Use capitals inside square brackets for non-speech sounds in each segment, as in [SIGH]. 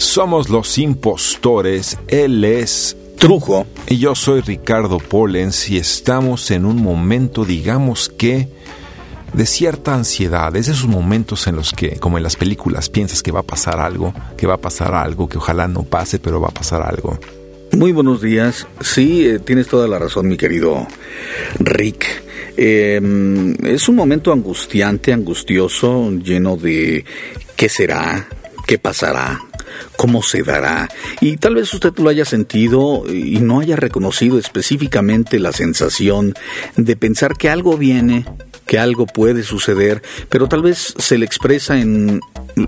Somos los impostores, él es Trujo. y yo soy Ricardo Pollens y estamos en un momento, digamos que, de cierta ansiedad. Es esos momentos en los que, como en las películas, piensas que va a pasar algo, que va a pasar algo, que ojalá no pase, pero va a pasar algo. Muy buenos días. Sí, eh, tienes toda la razón, mi querido Rick. Eh, es un momento angustiante, angustioso, lleno de qué será, qué pasará, cómo se dará. Y tal vez usted lo haya sentido y no haya reconocido específicamente la sensación de pensar que algo viene, que algo puede suceder, pero tal vez se le expresa en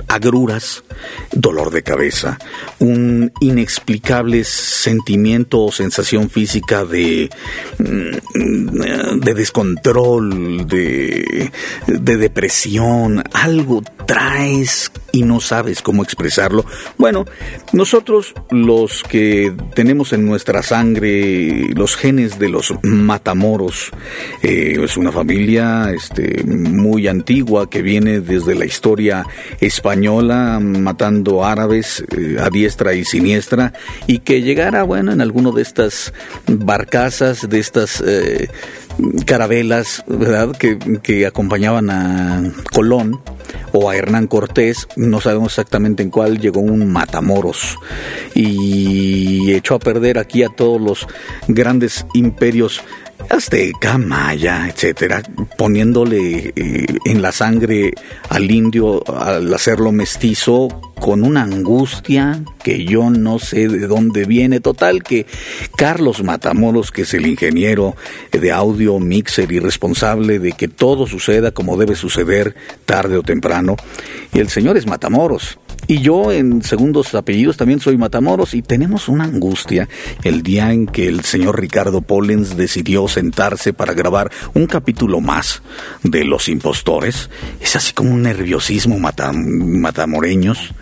agruras, dolor de cabeza, un inexplicable sentimiento o sensación física de, mm, de descontrol, de, de depresión, algo traes y no sabes cómo expresarlo. Bueno, nosotros los que tenemos en nuestra sangre los genes de los matamoros, eh, es una familia este, muy antigua que viene desde la historia española matando árabes eh, a diestra y siniestra y que llegara, bueno, en alguno de estas barcazas, de estas... Eh, carabelas, ¿verdad?, que, que, acompañaban a Colón o a Hernán Cortés, no sabemos exactamente en cuál, llegó un Matamoros y echó a perder aquí a todos los grandes imperios azteca, maya, etcétera, poniéndole eh, en la sangre al indio al hacerlo mestizo con una angustia que yo no sé de dónde viene. Total que Carlos Matamoros, que es el ingeniero de audio, mixer y responsable de que todo suceda como debe suceder tarde o temprano, y el señor es Matamoros. Y yo en segundos apellidos también soy Matamoros y tenemos una angustia el día en que el señor Ricardo Pollens decidió sentarse para grabar un capítulo más de Los Impostores. Es así como un nerviosismo matam matamoreños.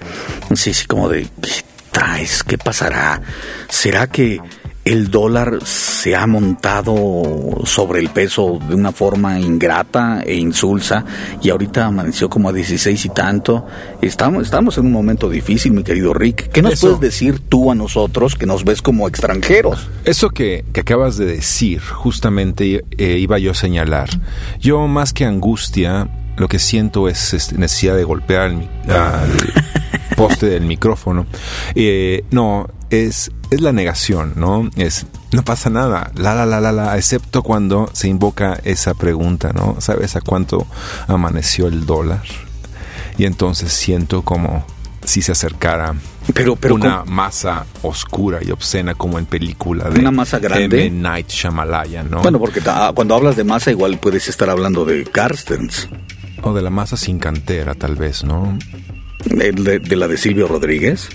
Sí, sí, como de, ¿qué traes? ¿Qué pasará? ¿Será que el dólar se ha montado sobre el peso de una forma ingrata e insulsa y ahorita amaneció como a 16 y tanto. Estamos, estamos en un momento difícil, mi querido Rick. ¿Qué nos Eso. puedes decir tú a nosotros que nos ves como extranjeros? Eso que, que acabas de decir, justamente eh, iba yo a señalar. Yo más que angustia, lo que siento es este, necesidad de golpear al, al poste del micrófono. Eh, no, es, es la negación, ¿no? Es, no pasa nada, la, la, la, la, la, excepto cuando se invoca esa pregunta, ¿no? ¿Sabes a cuánto amaneció el dólar? Y entonces siento como si se acercara Pero, pero una ¿cómo? masa oscura y obscena como en película de Una masa grande. M. Night Shyamalan, ¿no? Bueno, porque cuando hablas de masa igual puedes estar hablando de Carstens, o de la masa sin cantera, tal vez, ¿no? De, de- de la de Silvio Rodríguez.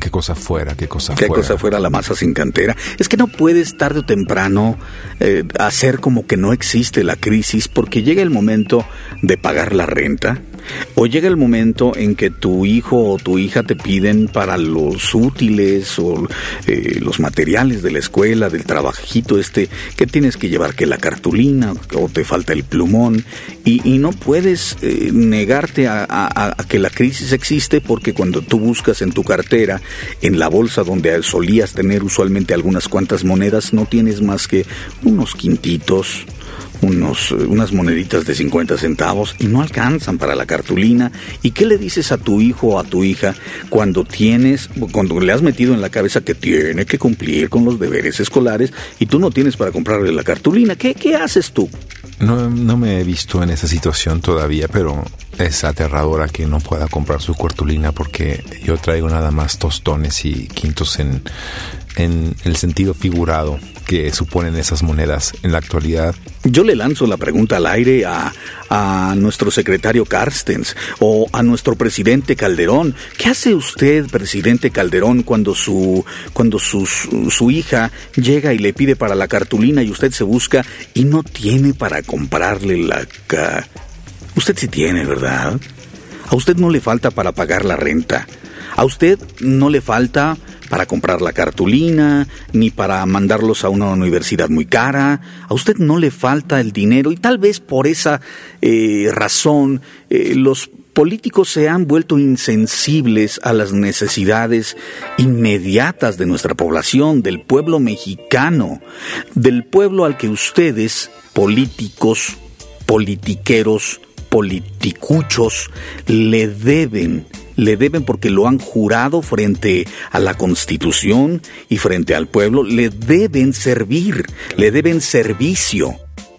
Qué cosa fuera, qué cosa ¿Qué fuera. cosa fuera la masa sin cantera? Es que no puedes tarde o temprano eh, hacer como que no existe la crisis porque llega el momento de pagar la renta o llega el momento en que tu hijo o tu hija te piden para los útiles o eh, los materiales de la escuela, del trabajito este, que tienes que llevar que la cartulina o te falta el plumón y, y no puedes eh, negarte a, a- a que la crisis existe porque cuando tú buscas en tu cartera, en la bolsa donde solías tener usualmente algunas cuantas monedas, no tienes más que unos quintitos, unos, eh, unas moneditas de 50 centavos y no alcanzan para la cartulina. ¿Y qué le dices a tu hijo o a tu hija cuando tienes, cuando le has metido en la cabeza que tiene que cumplir con los deberes escolares y tú no tienes para comprarle la cartulina? ¿Qué, qué haces tú? No, no me he visto en esa situación todavía, pero es aterradora que no pueda comprar su cartulina porque yo traigo nada más tostones y quintos en, en el sentido figurado que suponen esas monedas en la actualidad. Yo le lanzo la pregunta al aire a, a nuestro secretario Carstens o a nuestro presidente Calderón. ¿Qué hace usted, presidente Calderón, cuando su cuando su, su hija llega y le pide para la cartulina y usted se busca y no tiene para comprarle la ca... Usted sí tiene, ¿verdad? A usted no le falta para pagar la renta. A usted no le falta para comprar la cartulina, ni para mandarlos a una universidad muy cara. A usted no le falta el dinero y tal vez por esa eh, razón eh, los políticos se han vuelto insensibles a las necesidades inmediatas de nuestra población, del pueblo mexicano, del pueblo al que ustedes, políticos, politiqueros, politicuchos, le deben le deben porque lo han jurado frente a la Constitución y frente al pueblo, le deben servir, le deben servicio.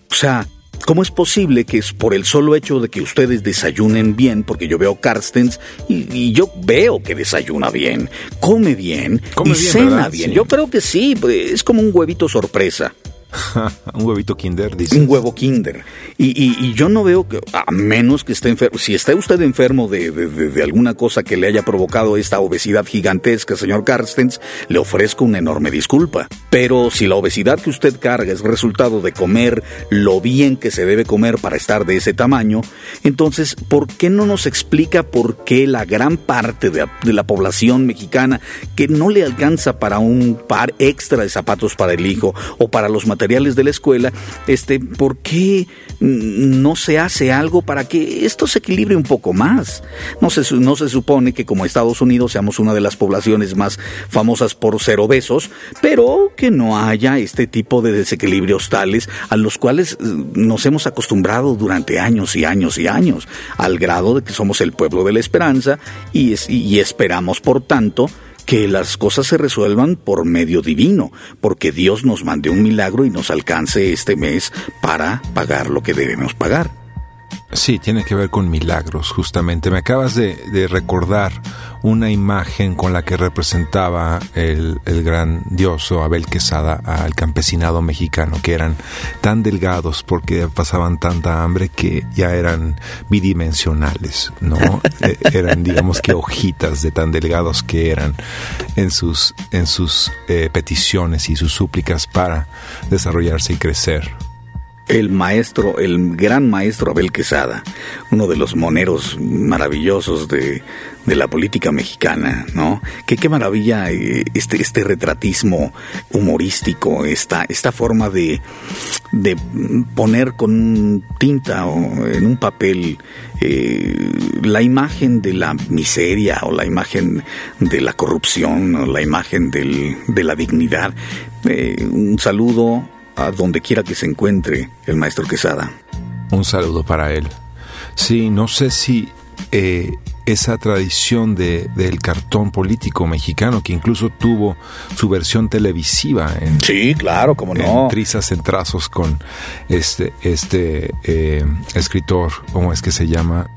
O sea, ¿Cómo es posible que es por el solo hecho de que ustedes desayunen bien, porque yo veo Carstens y, yo veo que desayuna bien, come bien y cena bien? Yo creo que sí, es como un huevito sorpresa. [LAUGHS] un huevito Kinder, dice. Un huevo Kinder. Y, yo no veo que, a menos que esté enfermo, si está usted enfermo de, alguna cosa que le haya provocado esta obesidad gigantesca, señor Carstens, le ofrezco una enorme disculpa. Pero si la obesidad que usted carga es resultado de comer lo bien que se debe comer para estar de ese tamaño, entonces, ¿por qué no nos explica por qué la gran parte de, de la población mexicana que no le alcanza para un par extra de zapatos para el hijo o para los materiales de la escuela, este, ¿por qué no se hace algo para que esto se equilibre un poco más? No se, no se supone que como Estados Unidos seamos una de las poblaciones más famosas por ser obesos, pero que no haya este tipo de desequilibrios tales a los cuales eh, nos hemos acostumbrado durante años y años y años, al grado de que somos el pueblo de la esperanza y, y esperamos, por tanto, que las cosas se resuelvan por medio divino, porque Dios nos mande un milagro y nos alcance este mes para pagar lo que debemos pagar. Sí, tiene que ver con milagros, justamente. Me acabas de, recordar una imagen con la que representaba el, el grandioso Abel Quesada al campesinado mexicano, que eran tan delgados porque pasaban tanta hambre que ya eran bidimensionales, ¿no? [LAUGHS] E, eran, digamos que hojitas de tan delgados que eran en sus, en sus eh, peticiones y sus súplicas para desarrollarse y crecer el maestro, el gran maestro Abel Quesada, uno de los moneros maravillosos de, de la política mexicana, ¿no? Que qué maravilla eh, este, este retratismo humorístico, esta, esta forma de, de poner con tinta o en un papel eh, la imagen de la miseria o la imagen de la corrupción o la imagen del, de la dignidad. Eh, un saludo a donde quiera que se encuentre el maestro Quesada. Un saludo para él. Sí, no sé si eh, esa tradición de, del cartón político mexicano, que incluso tuvo su versión televisiva en... Sí, claro, como no. En trizas en trazos con este, este eh, escritor, ¿cómo es que se llama?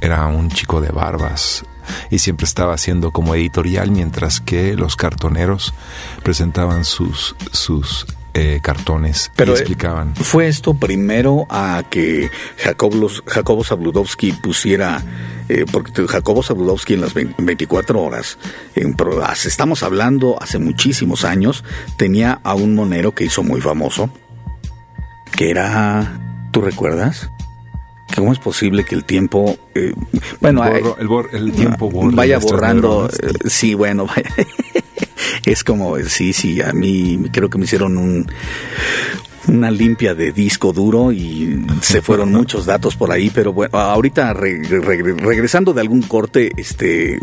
Era un chico de barbas, y siempre estaba haciendo como editorial mientras que los cartoneros presentaban sus, sus eh, cartones Pero, eh, explicaban. ¿Fue esto primero a que Jacobo, Jacobo Zabludowski pusiera, eh, porque Jacobo Zabludowski en las 24 horas, en, estamos hablando hace muchísimos años, tenía a un monero que hizo muy famoso, que era, ¿tú recuerdas? ¿Cómo es posible que el tiempo, bueno, el, tiempo vaya borrando? sí, bueno, vaya [LAUGHS] es como, sí, sí, a mí creo que me hicieron un, una limpia de disco duro y se fueron muchos datos por ahí, pero bueno, ahorita regresando de algún corte, este,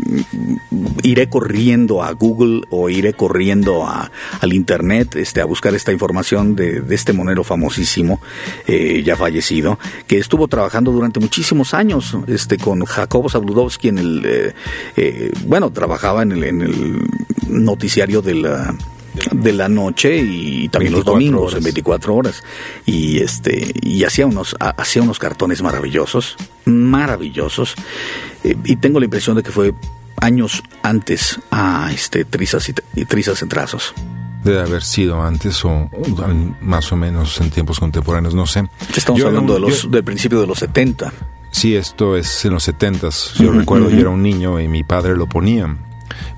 iré corriendo a Google o iré corriendo a, al internet, este, a buscar esta información de, este monero famosísimo, eh, ya fallecido, que estuvo trabajando durante muchísimos años, este, con Jacobo Zabludowski en el, eh, eh, bueno, trabajaba en el, en el noticiario de la de la noche y también los domingos en 24 horas y este y hacía unos hacía unos cartones maravillosos maravillosos eh, y tengo la impresión de que fue años antes a este trizas y, trizas en trazos Debe haber sido antes o más o menos en tiempos contemporáneos, no sé. Estamos hablando de los, del principio de los 70. Sí, esto es en los 70. Yo recuerdo, yo era un niño y mi padre lo ponía.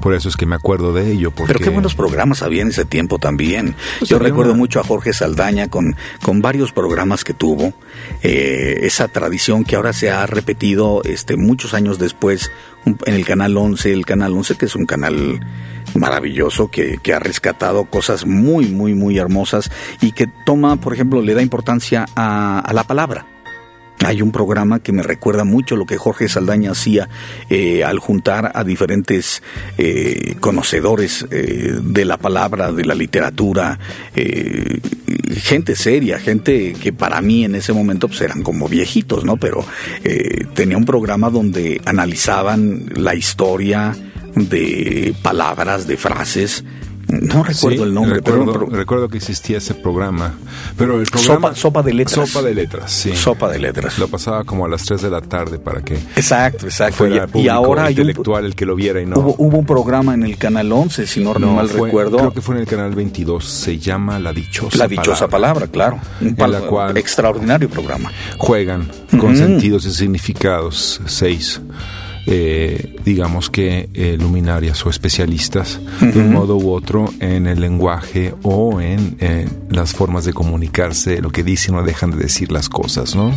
Por eso es que me acuerdo de ello. Porque... Pero qué buenos programas había en ese tiempo también. Pues Yo recuerdo mucho a Jorge Saldaña con, con varios programas que tuvo. Eh, esa tradición que ahora se ha repetido este, muchos años después en el Canal 11. El Canal 11 que es un canal maravilloso que, que, ha rescatado cosas muy, muy, muy hermosas y que toma, por ejemplo, le da importancia a, a la palabra. Hay un programa que me recuerda mucho lo que Jorge Saldaña hacía eh, al juntar a diferentes eh, conocedores eh, de la palabra, de la literatura, gente seria, gente que para mí en ese momento pues, eran como viejitos, ¿no? Pero tenía un programa donde analizaban la historia de palabras, de frases, no recuerdo el nombre, recuerdo, pero recuerdo que existía ese programa, pero el programa sopa, de letras. Sopa de letras, sí. Sopa de letras. Lo pasaba como a las 3 de la tarde para que Exacto, exacto. Fuera y, y ahora intelectual el que lo viera y no. Hubo, hubo, un programa en el canal 11, si no, mal recuerdo. Creo que fue en el canal 22, se llama La dichosa La dichosa palabra, claro. Un en la cual extraordinario programa. Juegan con sentidos y significados seis eh, digamos que eh, luminarias o especialistas de un modo u otro en el lenguaje o en las formas de comunicarse, lo que dicen o dejan de decir las cosas, ¿no?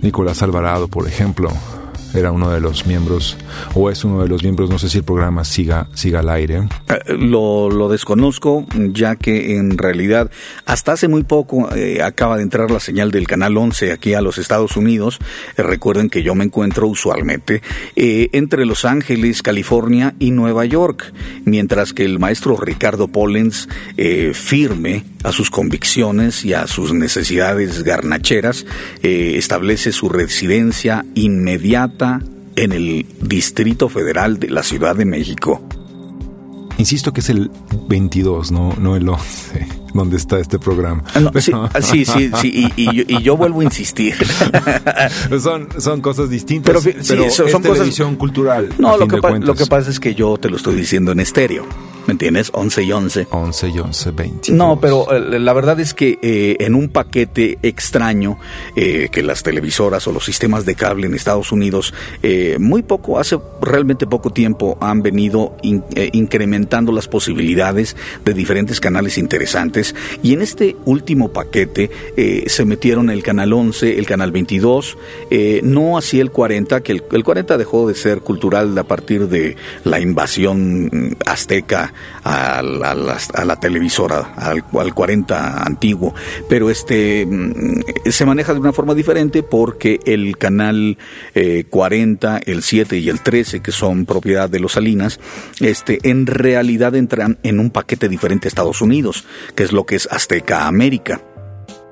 Nicolás Alvarado, por ejemplo, era uno de los miembros, o es uno de los miembros, no sé si el programa siga, siga al aire. Eh, lo, desconozco, ya que en realidad hasta hace muy poco eh, acaba de entrar la señal del Canal 11 aquí a los Estados Unidos. Eh, recuerden que yo me encuentro usualmente entre Los Ángeles, California y Nueva York, mientras que el maestro Ricardo Pollens firme a sus convicciones y a sus necesidades garnacheras, establece su residencia inmediata en el Distrito Federal de la Ciudad de México. Insisto que es el 22, no, no el 11, [LAUGHS] donde está este programa. Ah, ah, sí, sí, sí, y, yo, vuelvo a insistir. [LAUGHS] son, son cosas distintas, pero, son, es televisión cultural. No, lo que, lo que pasa es que yo te lo estoy diciendo en estéreo. ¿Me entiendes? 11 y 11. 11 y 11, 20. No, pero eh, la verdad es que eh, en un paquete extraño eh, que las televisoras o los sistemas de cable en Estados Unidos muy poco, hace realmente poco tiempo han venido incrementando las posibilidades de diferentes canales interesantes y en este último paquete se metieron el canal 11, el canal 22, no así el 40, que el, el 40 dejó de ser cultural a partir de la invasión azteca a la, televisora, al, 40 antiguo, pero este mm, se maneja de una forma diferente porque el canal 40, eh, el 7 y el 13, que son propiedad de los Salinas, este, en realidad entran en un paquete diferente a Estados Unidos, que es lo que es Azteca América.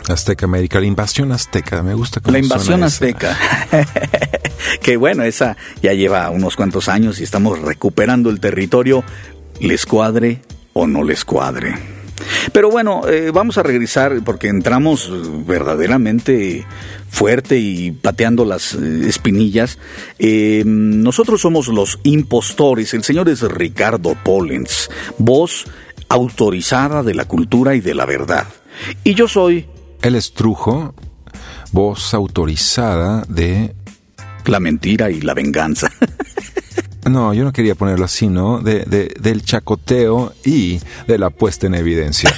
Azteca América, la invasión azteca, me gusta La invasión azteca. [LAUGHS] que bueno, esa ya lleva unos cuantos años y estamos recuperando el territorio les cuadre o no les cuadre. Pero bueno, eh, vamos a regresar porque entramos verdaderamente fuerte y pateando las eh, espinillas. Eh, nosotros somos los impostores. El señor es Ricardo Pollens, voz autorizada de la cultura y de la verdad. Y yo soy... El estrujo, voz autorizada de... La mentira y la venganza. [LAUGHS] No, yo no quería ponerlo así, ¿no? De, del chacoteo y de la puesta en evidencia.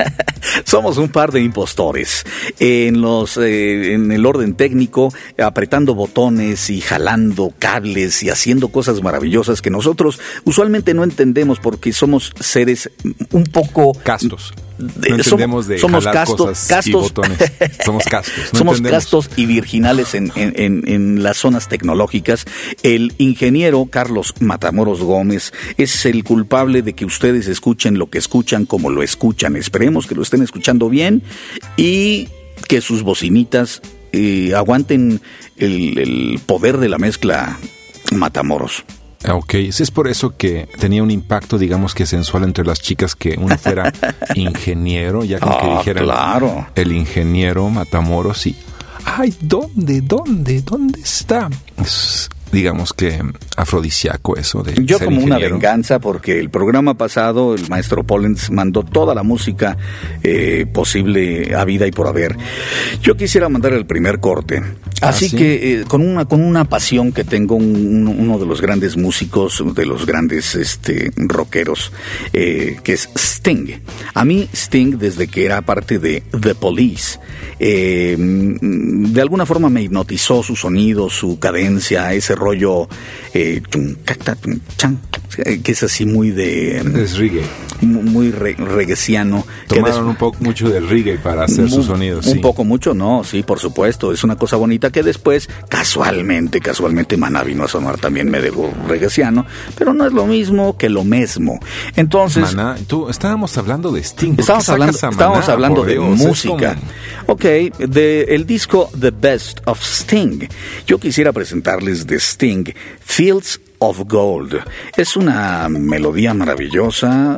[LAUGHS] Somos un par de impostores en los eh, en el orden técnico, apretando botones y jalando cables y haciendo cosas maravillosas que nosotros usualmente no entendemos porque somos seres un poco castos. No entendemos de somos castos, castos, y botones. [LAUGHS] Somos castos. somos castos y virginales en, en, en, las zonas tecnológicas. El ingeniero Carlos Matamoros Gómez es el culpable de que ustedes escuchen lo que escuchan como lo escuchan. Esperemos que lo estén escuchando bien y que sus bocinitas eh, aguanten el, el poder de la mezcla Matamoros. Ah, ok, es por eso que tenía un impacto, digamos que sensual entre las chicas que uno fuera [LAUGHS] ingeniero, ya como que ah, dijeran claro. el ingeniero Matamoros y ay, ¿dónde, dónde, dónde está? Digamos que afrodisíaco eso de Yo ser como una venganza porque el programa pasado el maestro Pollens mandó toda la música eh, posible a vida y por haber. Yo quisiera mandar el primer corte. Ah, Así ¿sí? que eh, con una con una pasión que tengo un- uno de los grandes músicos, de los grandes este rockeros, eh, que es Sting. A mí Sting desde que era parte de The Police, mm, de alguna forma me hipnotizó su sonido, su cadencia, ese rollo eh, eh, que es así muy de Es reggae. mu- muy re- reguesiano. Tomaron un poco mucho del reggae para hacer sus sonidos. Un sí. poco mucho, no, sí, por supuesto. Es una cosa bonita que después, casualmente, casualmente, Maná vino a sonar también medio reguesiano, pero no es lo mismo que lo mismo. Entonces, Maná, tú, estábamos hablando de Sting. ¿por qué Estábamos hablando, a Maná, estábamos hablando por de Dios? Música. como- Ok, de el disco The Best of Sting. Yo quisiera presentarles de Sting, Fields of Gold. Es una melodía maravillosa,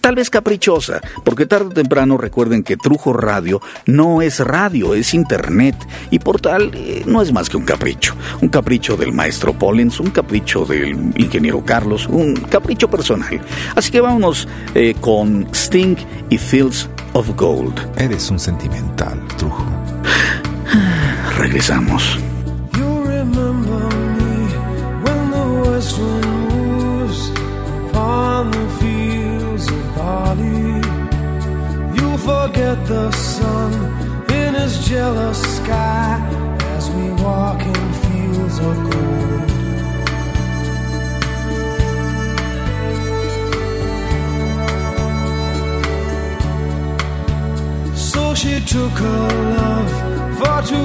tal vez caprichosa, porque tarde o temprano recuerden que Trujo Radio no es radio, es internet, y por tal eh, no es más que un capricho. Un capricho del maestro Pollens, un capricho del ingeniero Carlos, un capricho personal. Así que vámonos eh, con Sting y Fields of Gold. Eres un sentimental, Trujo. [SIGHS] Regresamos. Forget the sun in his jealous sky as we walk in fields of gold. So she took her love for to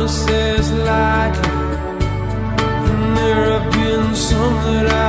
promises lightly, and there have been some that I've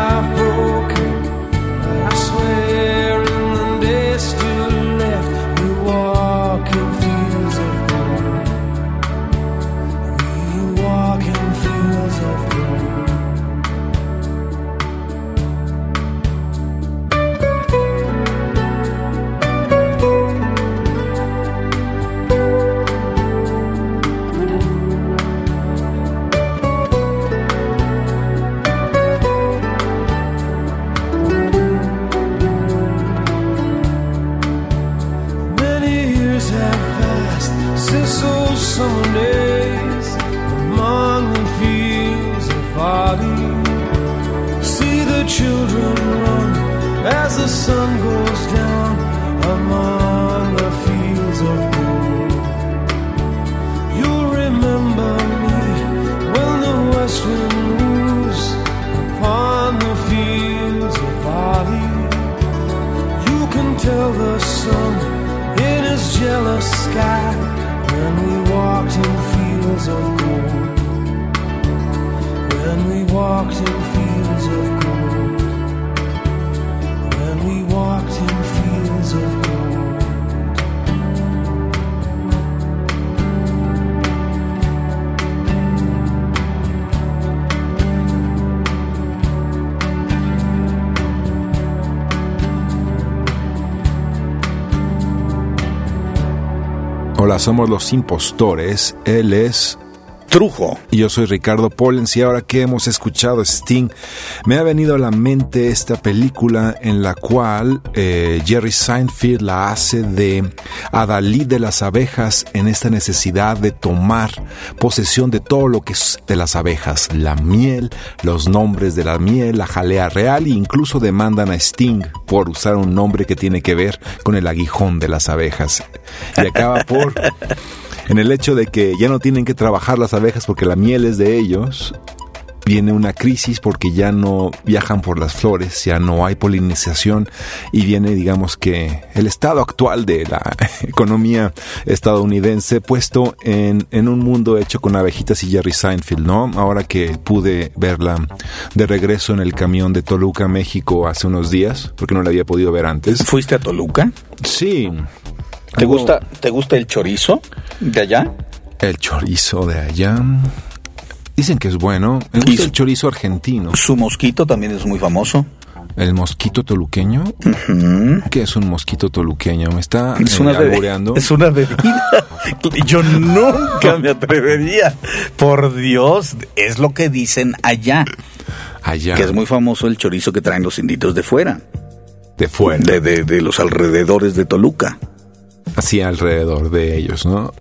somos los impostores. Él es Trujo. Y yo soy Ricardo Pollens y ahora que hemos escuchado Sting, me ha venido a la mente esta película en la cual eh, Jerry Seinfeld la hace de Adalí de las abejas en esta necesidad de tomar posesión de todo lo que es de las abejas, la miel, los nombres de la miel, la jalea real e incluso demandan a Sting por usar un nombre que tiene que ver con el aguijón de las abejas. Y acaba por [LAUGHS] en el hecho de que ya no tienen que trabajar las abejas porque la miel es de ellos, viene una crisis porque ya no viajan por las flores, ya no hay polinización y viene, digamos que, el estado actual de la [LAUGHS] economía estadounidense puesto en, en un mundo hecho con abejitas y Jerry Seinfeld, ¿no? Ahora que pude verla de regreso en el camión de Toluca, México, hace unos días, porque no la había podido ver antes. ¿Fuiste a Toluca? Sí. ¿Te gusta, ¿Te gusta el chorizo de allá? El chorizo de allá. Dicen que es bueno. Me gusta el chorizo argentino. Su mosquito también es muy famoso. El mosquito toluqueño. ¿Qué es un mosquito toluqueño? Me está Es eh, una, es una bebida. [LAUGHS] Yo nunca me atrevería. Por Dios, es lo que dicen allá. Allá. Que es muy famoso el chorizo que traen los inditos de fuera, de fuera. de, de, de los alrededores de Toluca. Así alrededor de ellos, ¿no?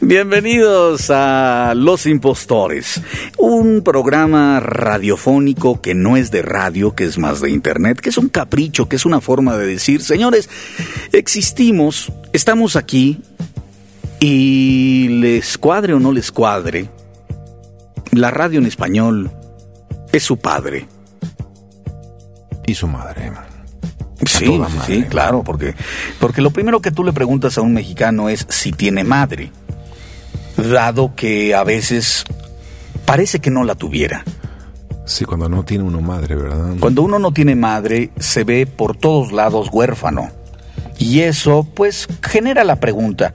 Bienvenidos a Los Impostores, un programa radiofónico que no es de radio, que es más de internet, que es un capricho, que es una forma de decir, señores, existimos, estamos aquí y les cuadre o no les cuadre, la radio en español es su padre. Y su madre. Sí, sí, claro, porque, porque lo primero que tú le preguntas a un mexicano es si tiene madre, dado que a veces parece que no la tuviera. Sí, cuando no tiene uno madre, ¿verdad? Cuando uno no tiene madre, se ve por todos lados huérfano. Y eso, pues, genera la pregunta,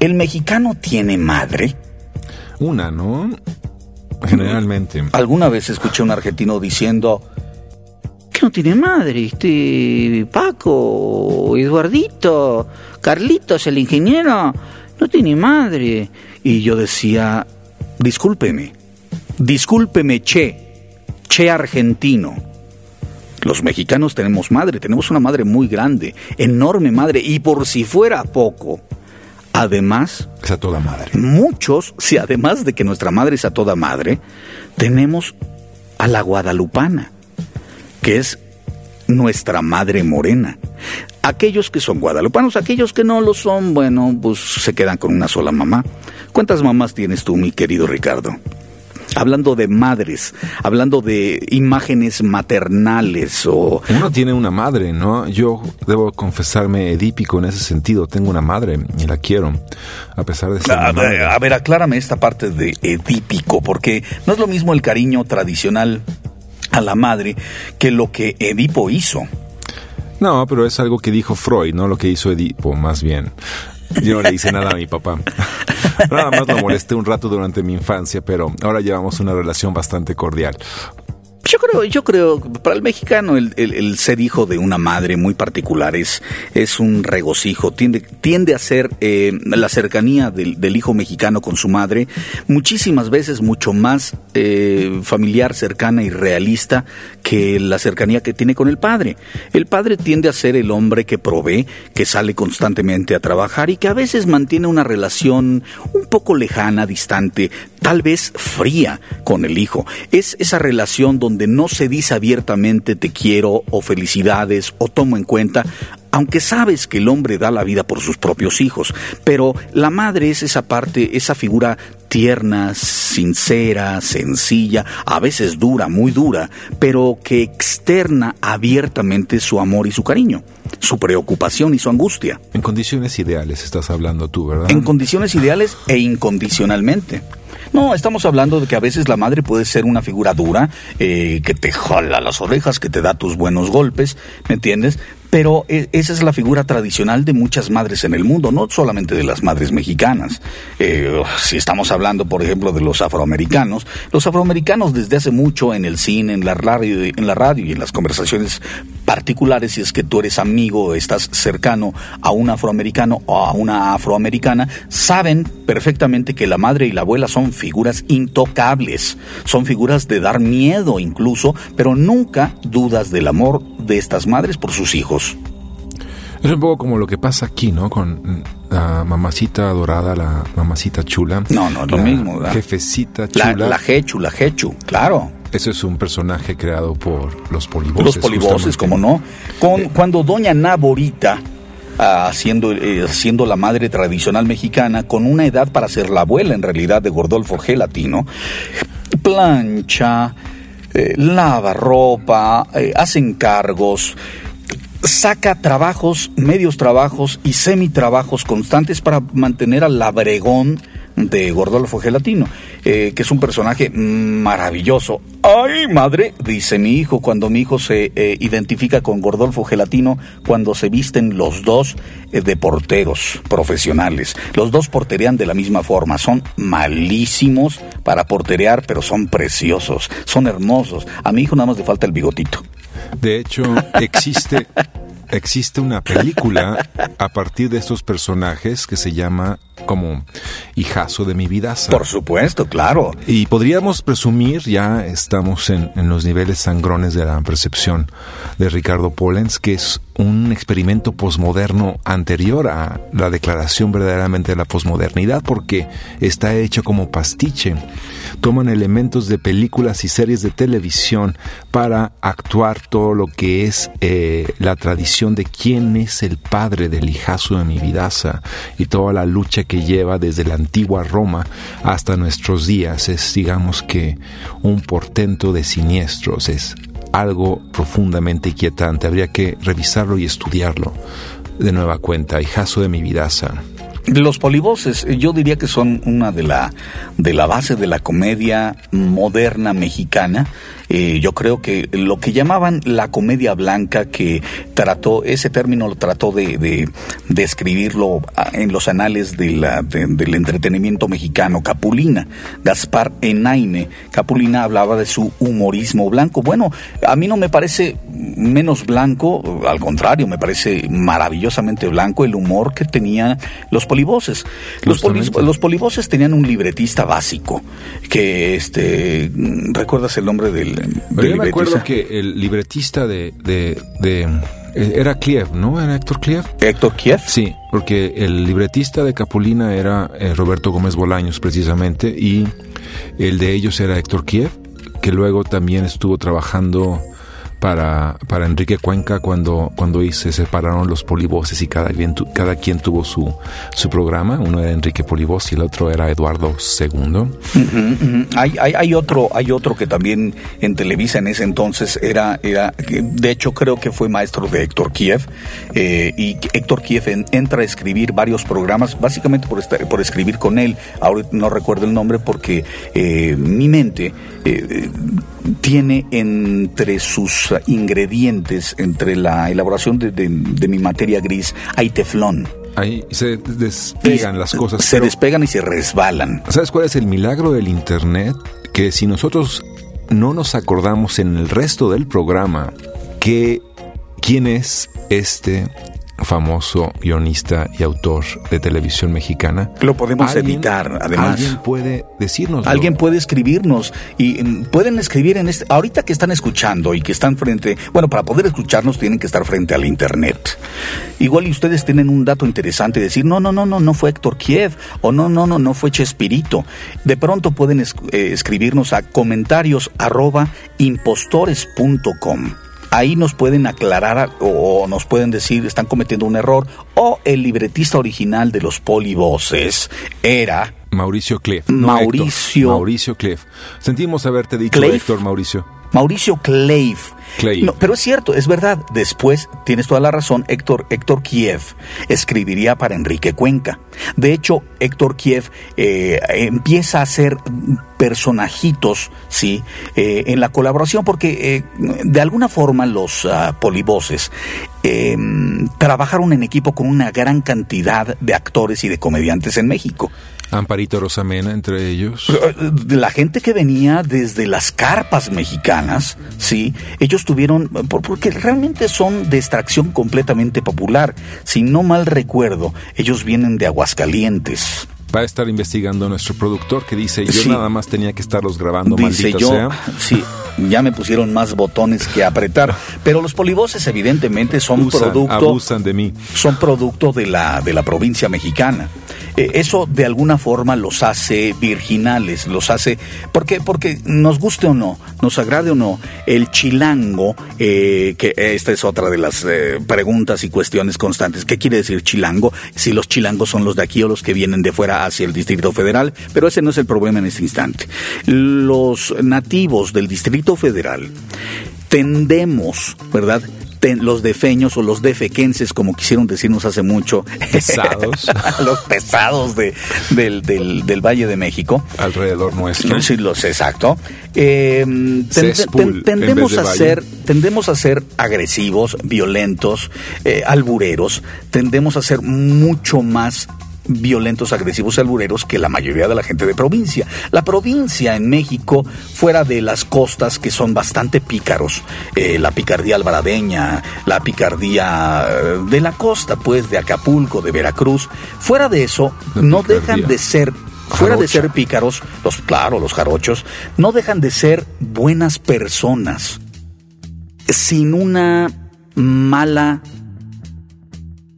¿el mexicano tiene madre? Una, ¿no? Generalmente. Alguna vez escuché a un argentino diciendo que no tiene madre, este Paco, Eduardito, Carlitos, el ingeniero, no tiene madre. Y yo decía, discúlpeme, discúlpeme, che, che argentino. Los mexicanos tenemos madre, tenemos una madre muy grande, enorme madre, y por si fuera poco, además Es a toda madre. muchos, si además de que nuestra madre es a toda madre, tenemos a la guadalupana, que es nuestra madre morena. Aquellos que son guadalupanos, aquellos que no lo son, bueno, pues se quedan con una sola mamá. ¿Cuántas mamás tienes tú, mi querido Ricardo? Hablando de madres, hablando de imágenes maternales o... Uno tiene una madre, ¿no? Yo debo confesarme edípico en ese sentido. Tengo una madre y la quiero, a pesar de ser A, ver, aclárame esta parte de edípico, porque no es lo mismo el cariño tradicional a la madre que lo que Edipo hizo. No, pero es algo que dijo Freud, no lo que hizo Edipo, más bien. Yo no le hice nada a mi papá. Nada más lo molesté un rato durante mi infancia, pero ahora llevamos una relación bastante cordial. Yo creo, yo creo, para el mexicano el, el- el ser hijo de una madre muy particular es, es un regocijo, tiende, tiende a ser eh, la cercanía del, del hijo mexicano con su madre muchísimas veces mucho más eh, familiar, cercana y realista que la cercanía que tiene con el padre. El padre tiende a ser el hombre que provee, que sale constantemente a trabajar y que a veces mantiene una relación un poco lejana, distante, tal vez fría con el hijo. Es esa relación donde no se dice abiertamente te quiero o felicidades o tomo en cuenta, aunque sabes que el hombre da la vida por sus propios hijos, pero la madre es esa parte, esa figura tierna, sincera, sencilla, a veces dura, muy dura, pero que externa abiertamente su amor y su cariño, su preocupación y su angustia, En condiciones ideales estás hablando tú, ¿verdad? en condiciones ideales e incondicionalmente. No, estamos hablando de que a veces la madre puede ser una figura dura, eh, que te jala las orejas, que te da tus buenos golpes, ¿me entiendes? Pero eh, esa es la figura tradicional de muchas madres en el mundo, no solamente de las madres mexicanas. Eh, si estamos hablando, por ejemplo, de los afroamericanos, los afroamericanos desde hace mucho en el cine, en la radio, en la radio y en las conversaciones particulares si es que tú eres amigo estás cercano a un afroamericano o a una afroamericana, saben perfectamente que la madre y la abuela son figuras intocables, son figuras de dar miedo incluso, pero nunca dudas del amor de estas madres por sus hijos. Es un poco como lo que pasa aquí, ¿no? Con la mamacita dorada, la mamacita chula. No, no, es lo la mismo, ¿verdad? Jefecita La, chula. la Jechu, la Jechu, claro. Ese es un personaje creado por los polivoces. Los polivoces, como no. Con, cuando doña Naborita, ah, siendo, eh, siendo la madre tradicional mexicana, con una edad para ser la abuela en realidad de Gordolfo Gelatino, plancha, eh, lava ropa, eh, hace encargos, saca trabajos, medios trabajos y semitrabajos constantes para mantener al labregón de Gordolfo Gelatino, eh, que es un personaje maravilloso. ¡Ay, madre! Dice mi hijo cuando mi hijo se eh, identifica con Gordolfo Gelatino, cuando se visten los dos eh, de porteros profesionales. Los dos porterean de la misma forma. Son malísimos para porterear, pero son preciosos, son hermosos. A mi hijo nada más le falta el bigotito. De hecho, existe, existe una película a partir de estos personajes que se llama como Hijazo de mi vidaza. Por supuesto, claro. Y podríamos presumir, ya estamos en, en los niveles sangrones de la percepción de Ricardo Pollens, que es un experimento posmoderno anterior a la declaración verdaderamente de la posmodernidad, porque está hecho como pastiche. Toman elementos de películas y series de televisión para actuar todo lo que es eh, la tradición de quién es el padre del hijazo de mi vidaza y toda la lucha que lleva desde la antigua Roma hasta nuestros días. Es, digamos que, un portento de siniestros. Es algo profundamente inquietante. Habría que revisarlo y estudiarlo de nueva cuenta. Hijazo de mi vidaza. Los polivoces, yo diría que son una de la, de la base de la comedia moderna mexicana. Eh, yo creo que lo que llamaban la comedia blanca, que trató, ese término lo trató de, de, escribirlo ah, en los anales de la, de- del entretenimiento mexicano, Capulina, Gaspar Enaime. Capulina hablaba de su humorismo blanco. Bueno, a mí no me parece menos blanco, al contrario, me parece maravillosamente blanco el humor que tenían los polivoces. Los, poli- Justamente. los polivoces tenían un libretista básico, que este, ¿recuerdas el nombre del, del Pero yo me acuerdo libretista? que el libretista de, de, de- era Kliev, ¿no? ¿Era Héctor Kliev? Héctor Kiev. Sí, porque el libretista de Capulina era eh, Roberto Gómez Bolaños, precisamente, y el de ellos era Héctor Kiev, que luego también estuvo trabajando para, para Enrique Cuenca cuando, cuando se separaron los polivoces y cada quien, cada quien tuvo su, su programa. Uno era Enrique Polivoz y el otro era Eduardo II. Hay, hay, hay otro, hay otro que también en Televisa en ese entonces era, era, de hecho creo que fue maestro de Héctor Kiev, eh, y Héctor Kiev en- entra a escribir varios programas, básicamente por, estar- por escribir con él. Ahora no recuerdo el nombre porque eh, mi mente eh, tiene entre sus ingredientes, entre la elaboración de, de- de mi materia gris, hay teflón. Ahí se despegan las cosas. Se pero- despegan y se resbalan. ¿Sabes cuál es el milagro del Internet? Que si nosotros no nos acordamos en el resto del programa que quién es este famoso guionista y autor de televisión mexicana, Lo podemos editar, además. Alguien puede decirnos. Alguien puede escribirnos y mm, pueden escribir en este. Ahorita que están escuchando y que están frente. Bueno, para poder escucharnos tienen que estar frente al Internet. Igual y ustedes tienen un dato interesante decir: no, no, no, no, no fue Héctor Kiev o no, no, no, no fue Chespirito. De pronto pueden es- eh, escribirnos a comentarios arroba impostores.com. Ahí nos pueden aclarar o nos pueden decir están cometiendo un error o el libretista original de los polivoces era Mauricio Clef. no Mauricio- Héctor, Mauricio Clef. Sentimos haberte dicho Clef. Héctor Mauricio. Mauricio Clave. No, pero es cierto, es verdad. Después, tienes toda la razón, Héctor, Héctor Kiev escribiría para Enrique Cuenca. De hecho, Héctor Kiev eh, empieza a hacer personajitos, ¿sí? Eh, en la colaboración, porque eh, de alguna forma los eh, trabajaron en equipo con una gran cantidad de actores y de comediantes en México. Amparito Rosamena entre ellos. La gente que venía desde las carpas mexicanas, sí, ellos tuvieron, por- porque realmente son de extracción completamente popular. Si no mal recuerdo, ellos vienen de Aguascalientes. Va a estar investigando nuestro productor que dice, yo Sí. nada más tenía que estarlos grabando, Dice maldita yo, sea. [LAUGHS] sí, ya me pusieron más botones que apretar, [LAUGHS] pero los polivoces evidentemente son Usan, producto abusan de mí. son producto de la, de la provincia mexicana. Eh, eso de alguna forma los hace virginales, los hace, ¿por qué? Porque nos guste o no, nos agrade o no, el chilango, eh, que esta es otra de las eh, preguntas y cuestiones constantes, ¿qué quiere decir chilango? Si los chilangos son los de aquí o los que vienen de fuera hacia el Distrito Federal, pero ese no es el problema en este instante. Los nativos del Distrito Federal tendemos, ¿verdad? Los defeños o los defequenses, como quisieron decirnos hace mucho, Pesados. [LAUGHS] los pesados de, del, del, del Valle de México. Alrededor nuestro. Sí, los exacto. Eh, ten- Cesspool, ten- en tendemos a ser, tendemos a ser agresivos, violentos, eh, albureros. Tendemos a ser mucho más violentos, agresivos y albureros que la mayoría de la gente de provincia. La provincia en México, fuera de las costas que son bastante pícaros, eh, la picardía alvaradeña, la picardía eh, de la costa, pues de Acapulco, de Veracruz, fuera de eso, La no picardía. dejan de ser fuera de ser pícaros, los claro, los jarochos, no dejan de ser buenas personas sin una mala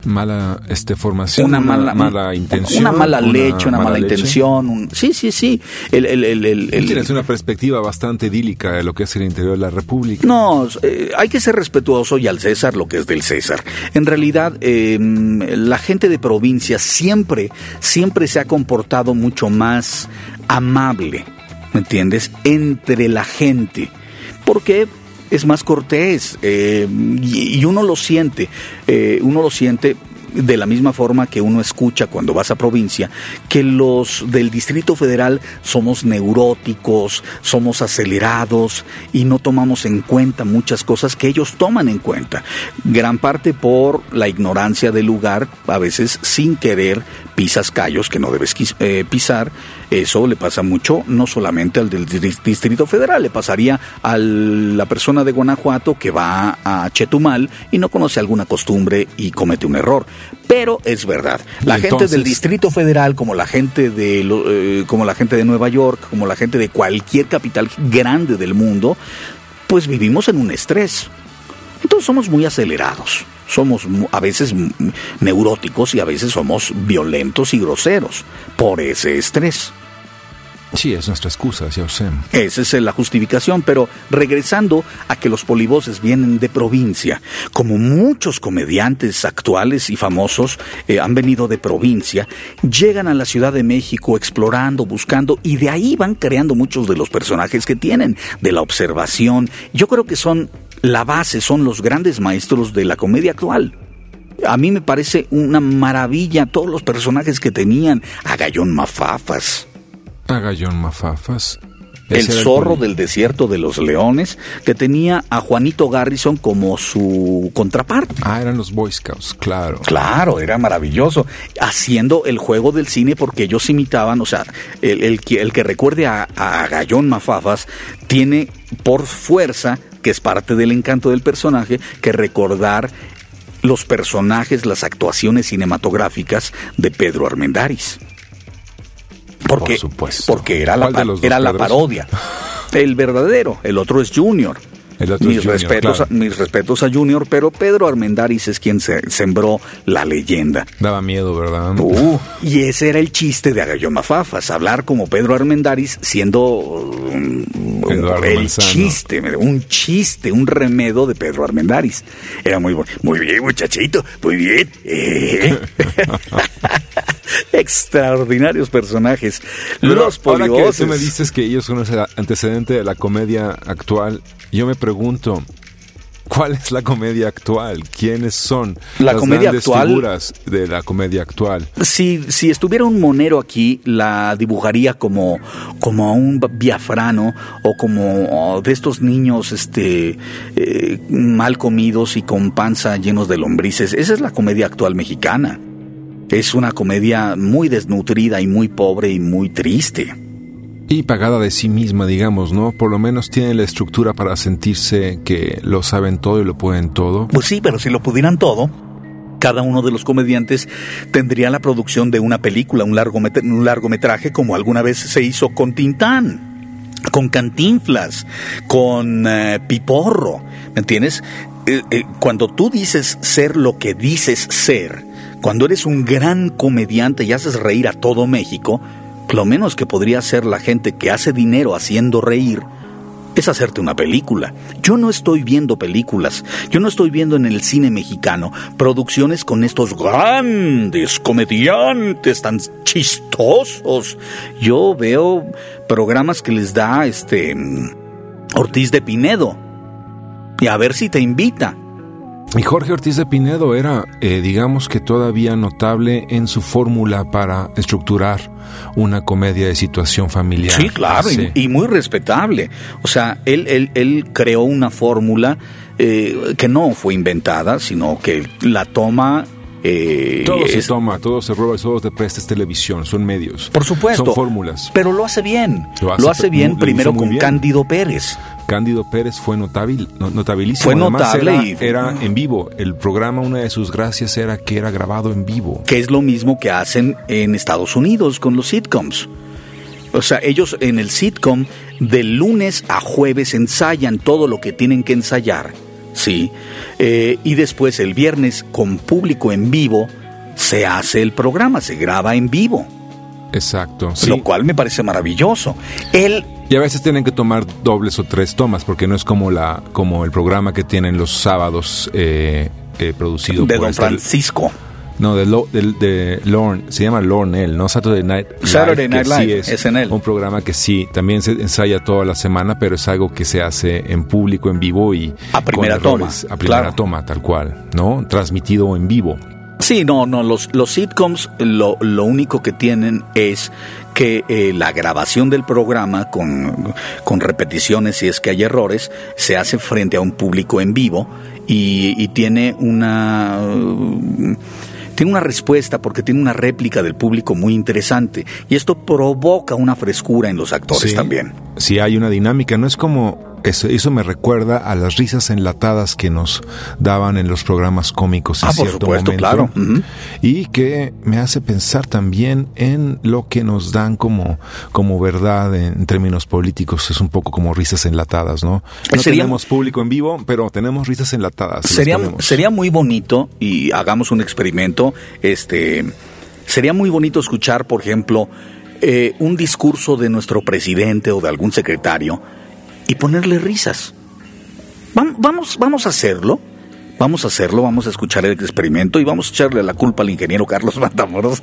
Mala este, formación, una mala, mala intención. una mala leche, una mala, intención, un- sí, sí, sí, el, el, el, el- el- Tienes una perspectiva bastante idílica de lo que es el interior de la República. No, eh, hay que ser respetuoso y al César lo que es del César. En realidad, eh, la gente de provincia siempre, siempre se ha comportado mucho más amable, ¿me entiendes? Entre la gente. Porque es más cortés eh, y, uno lo siente, eh, uno lo siente de la misma forma que uno escucha cuando vas a provincia, que los del Distrito Federal somos neuróticos, somos acelerados y no tomamos en cuenta muchas cosas que ellos toman en cuenta. Gran parte por la ignorancia del lugar, a veces sin querer pisas callos que no debes eh, pisar. Eso le pasa mucho, no solamente al del Distri- Distrito Federal, le pasaría a la persona de Guanajuato que va a Chetumal y no conoce alguna costumbre y comete un error. Pero es verdad, la gente del Distrito Federal, como la gente de eh, como la gente de Nueva York, como la gente de cualquier capital grande del mundo, pues vivimos en un estrés. Entonces somos muy acelerados, somos a veces neuróticos y a veces somos violentos y groseros por ese estrés. Sí, es nuestra excusa, ya sé. Esa es la justificación, pero regresando a que los polivoces vienen de provincia, como muchos comediantes actuales y famosos eh, han venido de provincia, llegan a la Ciudad de México explorando, buscando, y de ahí van creando muchos de los personajes que tienen, de la observación. Yo creo que son la base, son los grandes maestros de la comedia actual. A mí me parece una maravilla todos los personajes que tenían, a Gallón Mafafas. A Gallón Mafafas. El zorro del desierto de los leones, que tenía a Juanito Garrison como su contraparte. Ah, eran los Boy Scouts, claro. Claro, era maravilloso. Haciendo el juego del cine porque ellos imitaban, o sea, el, el que recuerde a, a Gallón Mafafas tiene por fuerza, que es parte del encanto del personaje, que recordar los personajes, las actuaciones cinematográficas de Pedro Armendáriz. Porque, Por supuesto. porque era la, ¿Cuál de pa- los dos era la parodia. [LAUGHS] El verdadero, el otro es Junior. El otro mis, Junior, respetos claro. mis respetos a Junior, pero Pedro Armendáriz es quien se, sembró la leyenda. Daba miedo, ¿verdad? Uh, y ese era el chiste de Agallón Mafafas, hablar como Pedro Armendáriz siendo um, Eduardo el Manzano. chiste, un chiste, un remedo de Pedro Armendáriz. Era muy bueno. Muy bien, muchachito, muy bien. Eh. [LAUGHS] [LAUGHS] Extraordinarios personajes. Pero Los ahora que polivoces. tú me dices que ellos son el antecedente de la comedia actual, yo me pregunto, ¿cuál es la comedia actual? ¿Quiénes son La las comedia grandes actual- figuras de la comedia actual? Si, si estuviera un monero aquí, la dibujaría como, como a un biafrano o como de estos niños este, eh, mal comidos y con panza llenos de lombrices. Esa es la comedia actual mexicana. es una comedia muy desnutrida y muy pobre y muy triste. Y pagada de sí misma, digamos, ¿no? Por lo menos tiene la estructura para sentirse que lo saben todo y lo pueden todo. Pues sí, pero si lo pudieran todo, cada uno de los comediantes tendría la producción de una película, un, un largometraje, como alguna vez se hizo con Tintán con Cantinflas, con eh, Piporro, ¿me entiendes? Eh, eh, cuando tú dices ser lo que dices ser, cuando eres un gran comediante y haces reír a todo México, lo menos que podría hacer la gente que hace dinero haciendo reír es hacerte una película. Yo no estoy viendo películas, yo no estoy viendo en el cine mexicano producciones con estos grandes comediantes tan chistosos. Yo veo programas que les da este Ortiz de Pinedo. Y a ver si te invita. Y Jorge Ortiz de Pinedo era, eh, digamos que todavía notable en su fórmula para estructurar una comedia de situación familiar. Sí, claro, Y, muy respetable. O sea, él, él, él creó una fórmula eh, que no fue inventada, sino que la toma eh, todo se toma, todo se roba, todo te presta es televisión, son medios. Por supuesto. Son fórmulas. Pero lo hace bien. Lo hace, bien primero con Cándido Pérez. Cándido Pérez fue notabil, notabilísimo. Fue notable era, y era en vivo. El programa, una de sus gracias era que era grabado en vivo. Que es lo mismo que hacen en Estados Unidos con los sitcoms. O sea, ellos en el sitcom de lunes a jueves ensayan todo lo que tienen que ensayar, ¿sí? Eh, y después el viernes con público en vivo se hace el programa, se graba en vivo. Exacto. Lo cual me parece maravilloso. Él y a veces tienen que tomar dobles o tres tomas, porque no es como la como el programa que tienen los sábados eh, eh producido de Don este Francisco. No, de, de, de, Lorne, se llama Lorne él, ¿no? Saturday Night Live. Saturday Night Live, es, en él. Un programa que sí, también se ensaya toda la semana, pero es algo que se hace en público, en vivo y... A primera toma. A primera toma, tal cual, ¿no? Transmitido en vivo. Sí, no, no, los, los sitcoms lo, lo único que tienen es que eh, la grabación del programa con, con, repeticiones, si es que hay errores, se hace frente a un público en vivo y, y tiene una... tiene una respuesta porque tiene una réplica del público muy interesante y esto provoca una frescura en los actores también. Sí, hay una dinámica, no es como eso, me recuerda a las risas enlatadas que nos daban en los programas cómicos en ah, cierto por supuesto, momento. Claro. Y que me hace pensar también en lo que nos dan como, como verdad en términos políticos. Es un poco como risas enlatadas, ¿no? No tenemos público en vivo, pero tenemos risas enlatadas. Sería, sería muy bonito, y hagamos un experimento, este, sería muy bonito escuchar, por ejemplo, eh, un discurso de nuestro presidente o de algún secretario y ponerle risas. Vamos, vamos a hacerlo. Vamos a hacerlo, vamos a escuchar el experimento y vamos a echarle la culpa al ingeniero Carlos [LAUGHS] Matamoros.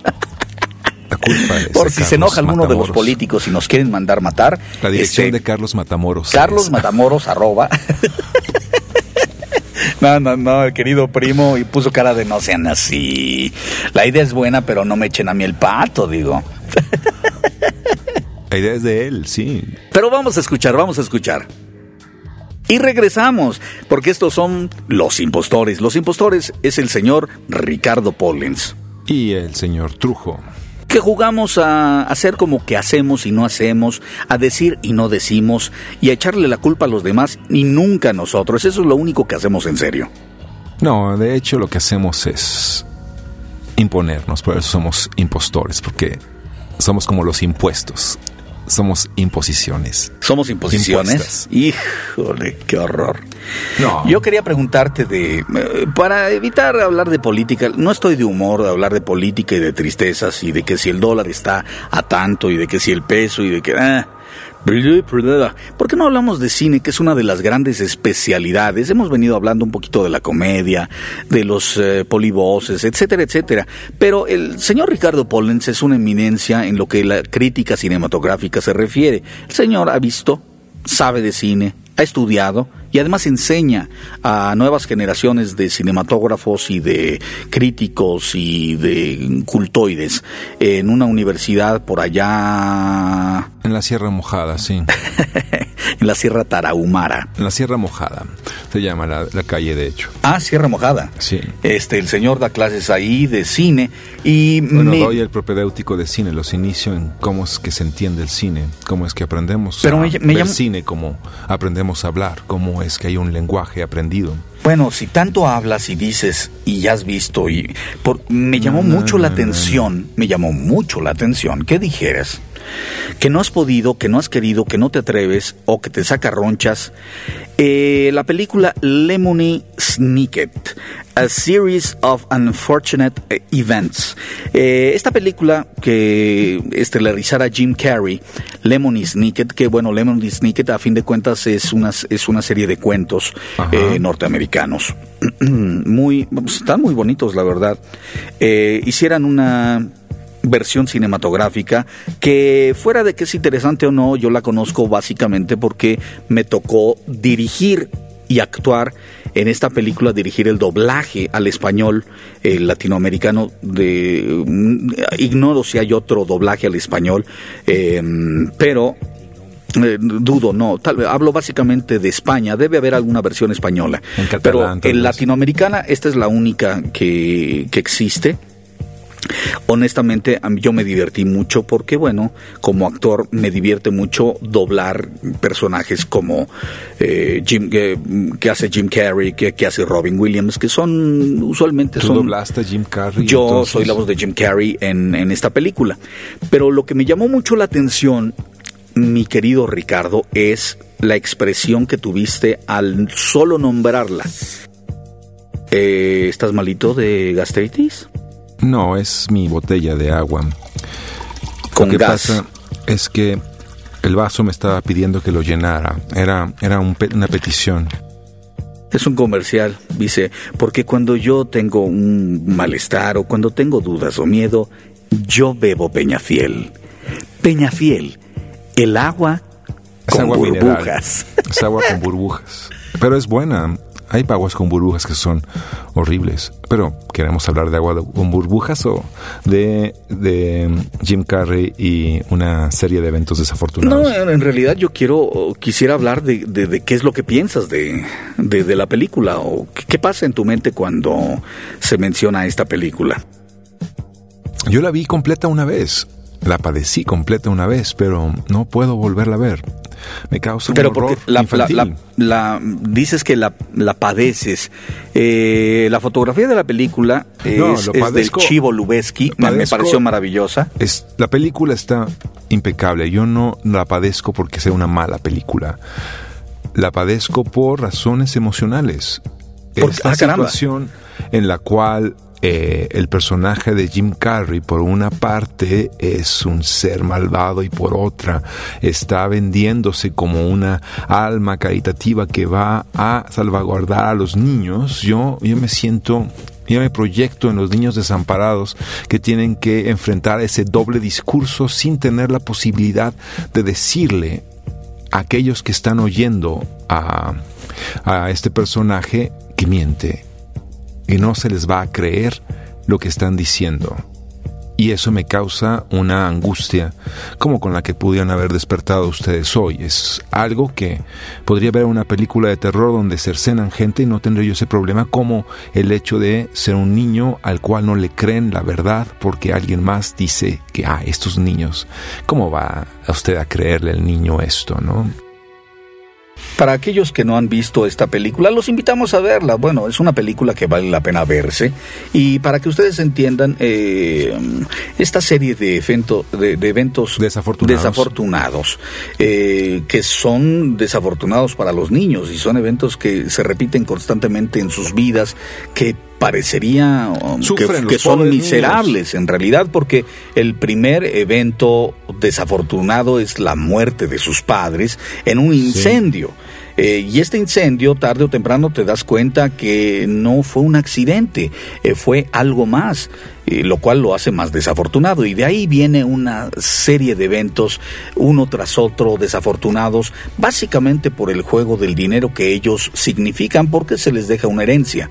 La culpa es Por si se enoja alguno de los políticos y nos quieren mandar matar. La dirección este, de Carlos Matamoros. Carlos Matamoros, arroba. [LAUGHS] No, no, no, el querido primo, y puso cara de no sean así. La idea es buena, pero no me echen a mí el pato, digo. [LAUGHS] La idea es de él, sí. Pero vamos a escuchar, vamos a escuchar. Y regresamos, porque estos son los impostores. Los impostores es el señor Ricardo Pollens. Y el señor Trujo. Que jugamos a hacer como que hacemos y no hacemos, a decir y no decimos, y a echarle la culpa a los demás y nunca a nosotros. Eso es lo único que hacemos en serio. No, de hecho lo que hacemos es imponernos, por eso somos impostores, porque somos como los impuestos somos imposiciones. ¿Somos imposiciones? Híjole, qué horror. No. Yo quería preguntarte de, eh, para evitar hablar de política, no estoy de humor de hablar de política y de tristezas y de que si el dólar está a tanto y de que si el peso y de que... Ah, ¿Por qué no hablamos de cine, que es una de las grandes especialidades? Hemos venido hablando un poquito de la comedia, de los eh, polivoces, etcétera, etcétera. Pero el señor Ricardo Pollens es una eminencia en lo que la crítica cinematográfica se refiere. El señor ha visto, sabe de cine, ha estudiado y además enseña a nuevas generaciones de cinematógrafos y de críticos y de cultoides en una universidad por allá En la Sierra Mojada, sí. [LAUGHS] en la Sierra Tarahumara. En la Sierra Mojada se llama la, la calle, de hecho. Ah, Sierra Mojada. Sí. Este, el señor da clases ahí de cine y Bueno, me- doy el propedéutico de cine, los inicio en cómo es que se entiende el cine, cómo es que aprendemos Pero a me me ver cine, cómo aprendemos a hablar, cómo es que hay un lenguaje aprendido. Bueno, si tanto hablas y dices y ya has visto y por- me llamó mucho la atención, me llamó mucho la atención que dijeras que no has podido, que no has querido, que no te atreves o que te saca ronchas. eh, la película Lemony Snicket, A Series of Unfortunate eh, Events. Eh, esta película que estelarizara Jim Carrey, Lemony Snicket, que bueno, Lemony Snicket a fin de cuentas es una, es una serie de cuentos eh, norteamericanos. [CLEARS THROAT] muy, están muy bonitos, la verdad. Hicieran una versión cinematográfica que fuera de que es interesante o no, yo la conozco básicamente porque me tocó dirigir y actuar en esta película, dirigir el doblaje al español eh, latinoamericano de mm, ignoro si hay otro doblaje al español, eh, pero eh, dudo, no. Tal vez hablo básicamente de España. Debe haber alguna versión española. En catalán, Pero en latinoamericana esta es la única que, que existe. Honestamente, yo me divertí mucho porque, bueno, como actor me divierte mucho doblar personajes como eh, Jim, que, que hace Jim Carrey, que, que hace Robin Williams, que son usualmente ¿Tú son doblaste a Jim Carrey? yo entonces? soy la voz de Jim Carrey en, en esta película. Pero lo que me llamó mucho la atención, mi querido Ricardo, es la expresión que tuviste al solo nombrarla. Eh, ¿Estás malito de gastritis? No, es mi botella de agua. Con lo que gas. pasa es que el vaso me estaba pidiendo que lo llenara. Era, era un una petición. Es un comercial, dice, porque cuando yo tengo un malestar o cuando tengo dudas o miedo, yo bebo Peñafiel. Peñafiel, el agua Es con agua mineral. burbujas. Es agua con burbujas. [LAUGHS] Pero es buena. Hay aguas con burbujas que son horribles. Pero, ¿queremos hablar de agua con burbujas o de, de Jim Carrey y una serie de eventos No, desafortunados? en en realidad yo quiero, quisiera hablar de, de- de qué es lo que piensas de, de- de la película o qué, qué pasa en tu mente cuando se menciona esta película. Yo la vi completa una vez. La padecí completa una vez, pero no puedo volverla a ver. Me causa un Pero porque la, la- infantil. la- la- dices que la, la padeces. Eh, la fotografía de la película es, No, lo es del. Chivo Lubeski, me, pareció maravillosa. Es, la película está impecable. Yo no la padezco porque sea una mala película. La padezco por razones emocionales. Por- Esta ah, situación en la cual eh, el personaje de Jim Carrey, por una parte, es un ser malvado y por otra está vendiéndose como una alma caritativa que va a salvaguardar a los niños. Yo, yo me siento yo me proyecto en los niños desamparados que tienen que enfrentar ese doble discurso sin tener la posibilidad de decirle a aquellos que están oyendo a, a este personaje que miente y no se les va a creer lo que están diciendo. Y eso me causa una angustia, como con la que pudieran haber despertado ustedes hoy. Es algo que podría ver una película de terror donde cercenan gente y no tendría yo ese problema, como el hecho de ser un niño al cual no le creen la verdad porque alguien más dice que, ah, estos niños, ¿cómo va a usted a creerle al niño esto, no? Para aquellos que no han visto esta película, los invitamos a verla. Bueno, es una película que vale la pena verse. Y para que ustedes entiendan, eh, esta serie de, evento- de, de eventos Desafortunados. desafortunados, eh, que son desafortunados para los niños y son eventos que se repiten constantemente en sus vidas, que parecería um, que, son miserables en realidad, porque el primer evento desafortunado es la muerte de sus padres en un incendio. Eh, y este incendio, tarde o temprano, te das cuenta que no fue un accidente, eh, fue algo más. Eh, lo cual lo hace más desafortunado. Y de ahí viene una serie de eventos, uno tras otro, desafortunados, básicamente por el juego del dinero que ellos significan porque se les deja una herencia.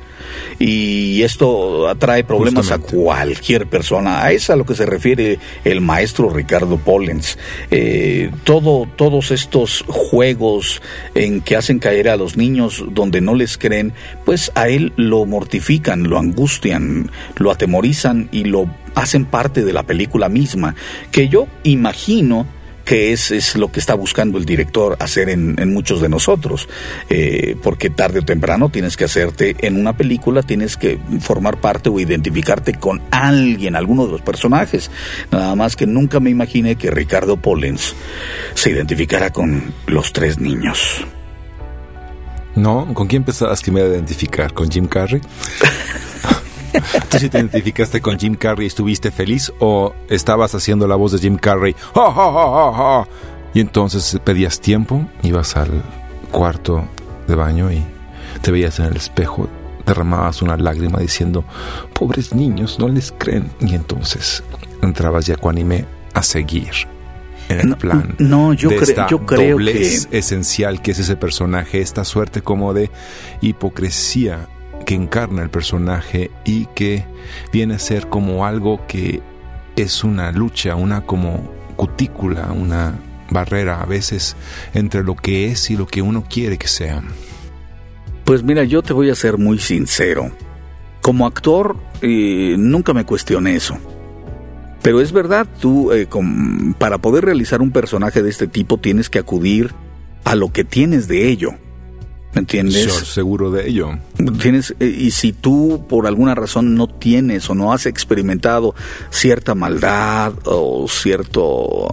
Y esto atrae problemas a cualquier persona. A eso a lo que se refiere el maestro Ricardo Pollens. Eh, todo, todos estos juegos en que hacen caer a los niños donde no les creen, pues a él lo mortifican, lo angustian, lo atemorizan y lo hacen parte de la película misma, que yo imagino que es, es lo que está buscando el director hacer en, muchos de nosotros, eh, porque tarde o temprano tienes que hacerte en una película, tienes que formar parte o identificarte con alguien, alguno de los personajes. Nada más que nunca me imaginé que Ricardo Pollens se identificara con los tres niños. No, ¿con quién pensabas que me iba a identificar? ¿Con Jim Carrey? [LAUGHS] [LAUGHS] ¿Tú sí te identificaste con Jim Carrey y estuviste feliz o estabas haciendo la voz de Jim Carrey? y entonces pedías tiempo, ibas al cuarto de baño y te veías en el espejo, derramabas una lágrima diciendo, pobres niños, no les creen. Y entonces entrabas ya ecuánime a seguir en el plan. No, yo, de esta yo creo doblez esencial que es ese personaje, esta suerte como de hipocresía encarna el personaje y que viene a ser como algo que es una lucha, una como cutícula, una barrera a veces entre lo que es y lo que uno quiere que sea. Pues mira, yo te voy a ser muy sincero. Como actor, eh, nunca me cuestioné eso. Pero es verdad, tú eh, para poder realizar un personaje de este tipo tienes que acudir a lo que tienes de ello. ¿Me entiendes? seguro de ello. Tienes, eh, y si tú por alguna razón no tienes o no has experimentado cierta maldad o cierto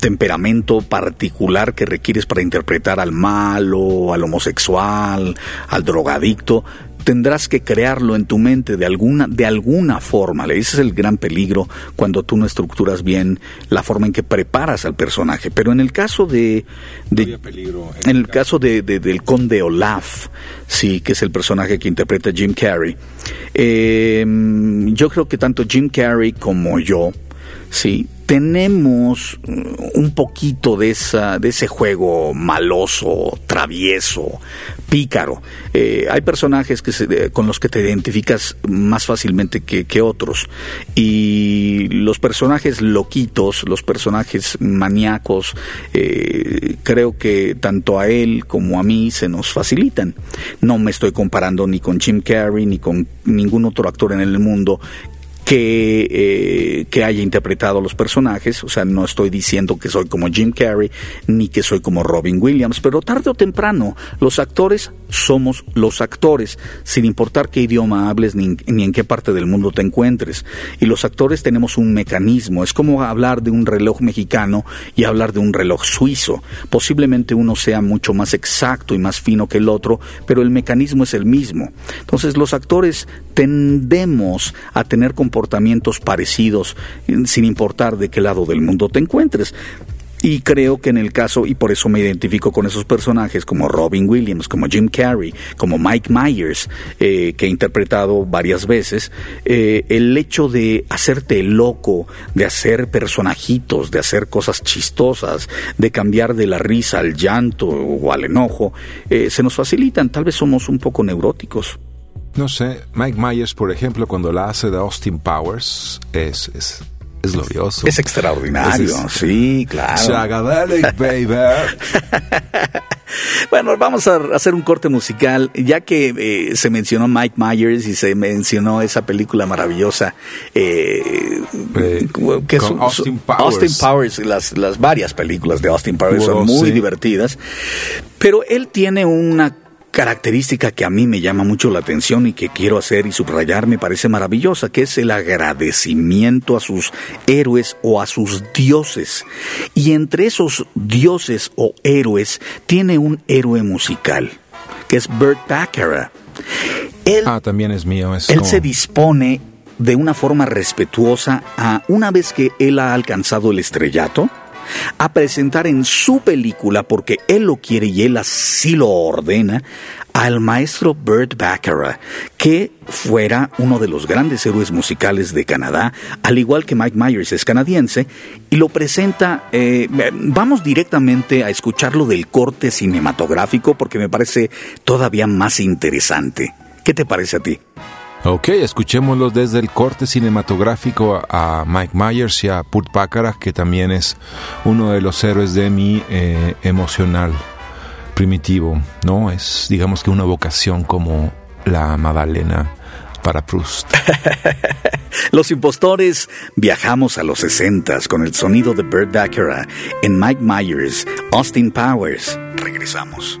temperamento particular que requieres para interpretar al malo, al homosexual, al drogadicto, tendrás que crearlo en tu mente de alguna, de alguna forma. Ese es el gran peligro cuando tú no estructuras bien la forma en que preparas al personaje. Pero en el caso de, en, el caso de, del conde Olaf, sí, que es el personaje que interpreta Jim Carrey, em, yo creo que tanto Jim Carrey como yo, sí, tenemos un poquito de, esa, de ese juego maloso, travieso, pícaro. Eh, hay personajes que con los que te identificas más fácilmente que, otros. Y los personajes loquitos, los personajes maníacos, eh, creo que tanto a él como a mí se nos facilitan. No me estoy comparando ni con Jim Carrey ni con ningún otro actor en el mundo que, eh, que haya interpretado los personajes, o sea, no estoy diciendo que soy como Jim Carrey ni que soy como Robin Williams, pero tarde o temprano los actores somos los actores, sin importar qué idioma hables ni, ni en qué parte del mundo te encuentres. Y los actores tenemos un mecanismo, es como hablar de un reloj mexicano y hablar de un reloj suizo. Posiblemente uno sea mucho más exacto y más fino que el otro, pero el mecanismo es el mismo. Entonces los actores tendemos a tener comportamientos parecidos sin importar de qué lado del mundo te encuentres. Y creo que en el caso, y por eso me identifico con esos personajes como Robin Williams, como Jim Carrey, como Mike Myers, eh, que he interpretado varias veces, eh, el hecho de hacerte loco, de hacer personajitos, de hacer cosas chistosas, de cambiar de la risa al llanto o al enojo, eh, se nos facilitan. Tal vez somos un poco neuróticos. No sé, Mike Myers, por ejemplo, cuando la hace de Austin Powers, es, es, es glorioso. Es extraordinario, sí, claro. [LAUGHS] baby. bueno, vamos a hacer un corte musical, ya que eh, se mencionó Mike Myers y se mencionó esa película maravillosa eh, que es, Austin Powers. Austin Powers, las, las varias películas de Austin Powers son muy divertidas, pero él tiene una característica que a mí me llama mucho la atención y que quiero hacer y subrayar me parece maravillosa, que es el agradecimiento a sus héroes o a sus dioses. Y entre esos dioses o héroes tiene un héroe musical, que es Bert Baccarat. Él, ah, también es mío. él se dispone de una forma respetuosa a una vez que él ha alcanzado el estrellato, a presentar en su película, porque él lo quiere y él así lo ordena, al maestro Burt Bacharach, que fuera uno de los grandes héroes musicales de Canadá, al igual que Mike Myers es canadiense, y lo presenta, eh, vamos directamente a escucharlo del corte cinematográfico porque me parece todavía más interesante. ¿Qué te parece a ti? Ok, escuchémoslo desde el corte cinematográfico a Mike Myers y a Put Bacharach, que también es uno de los héroes de mi eh, emocional primitivo, ¿no? Es, digamos que una vocación como la Madalena para Proust. [LAUGHS] los impostores viajamos a los 60 con el sonido de Burt Bacharach en Mike Myers, Austin Powers. Regresamos.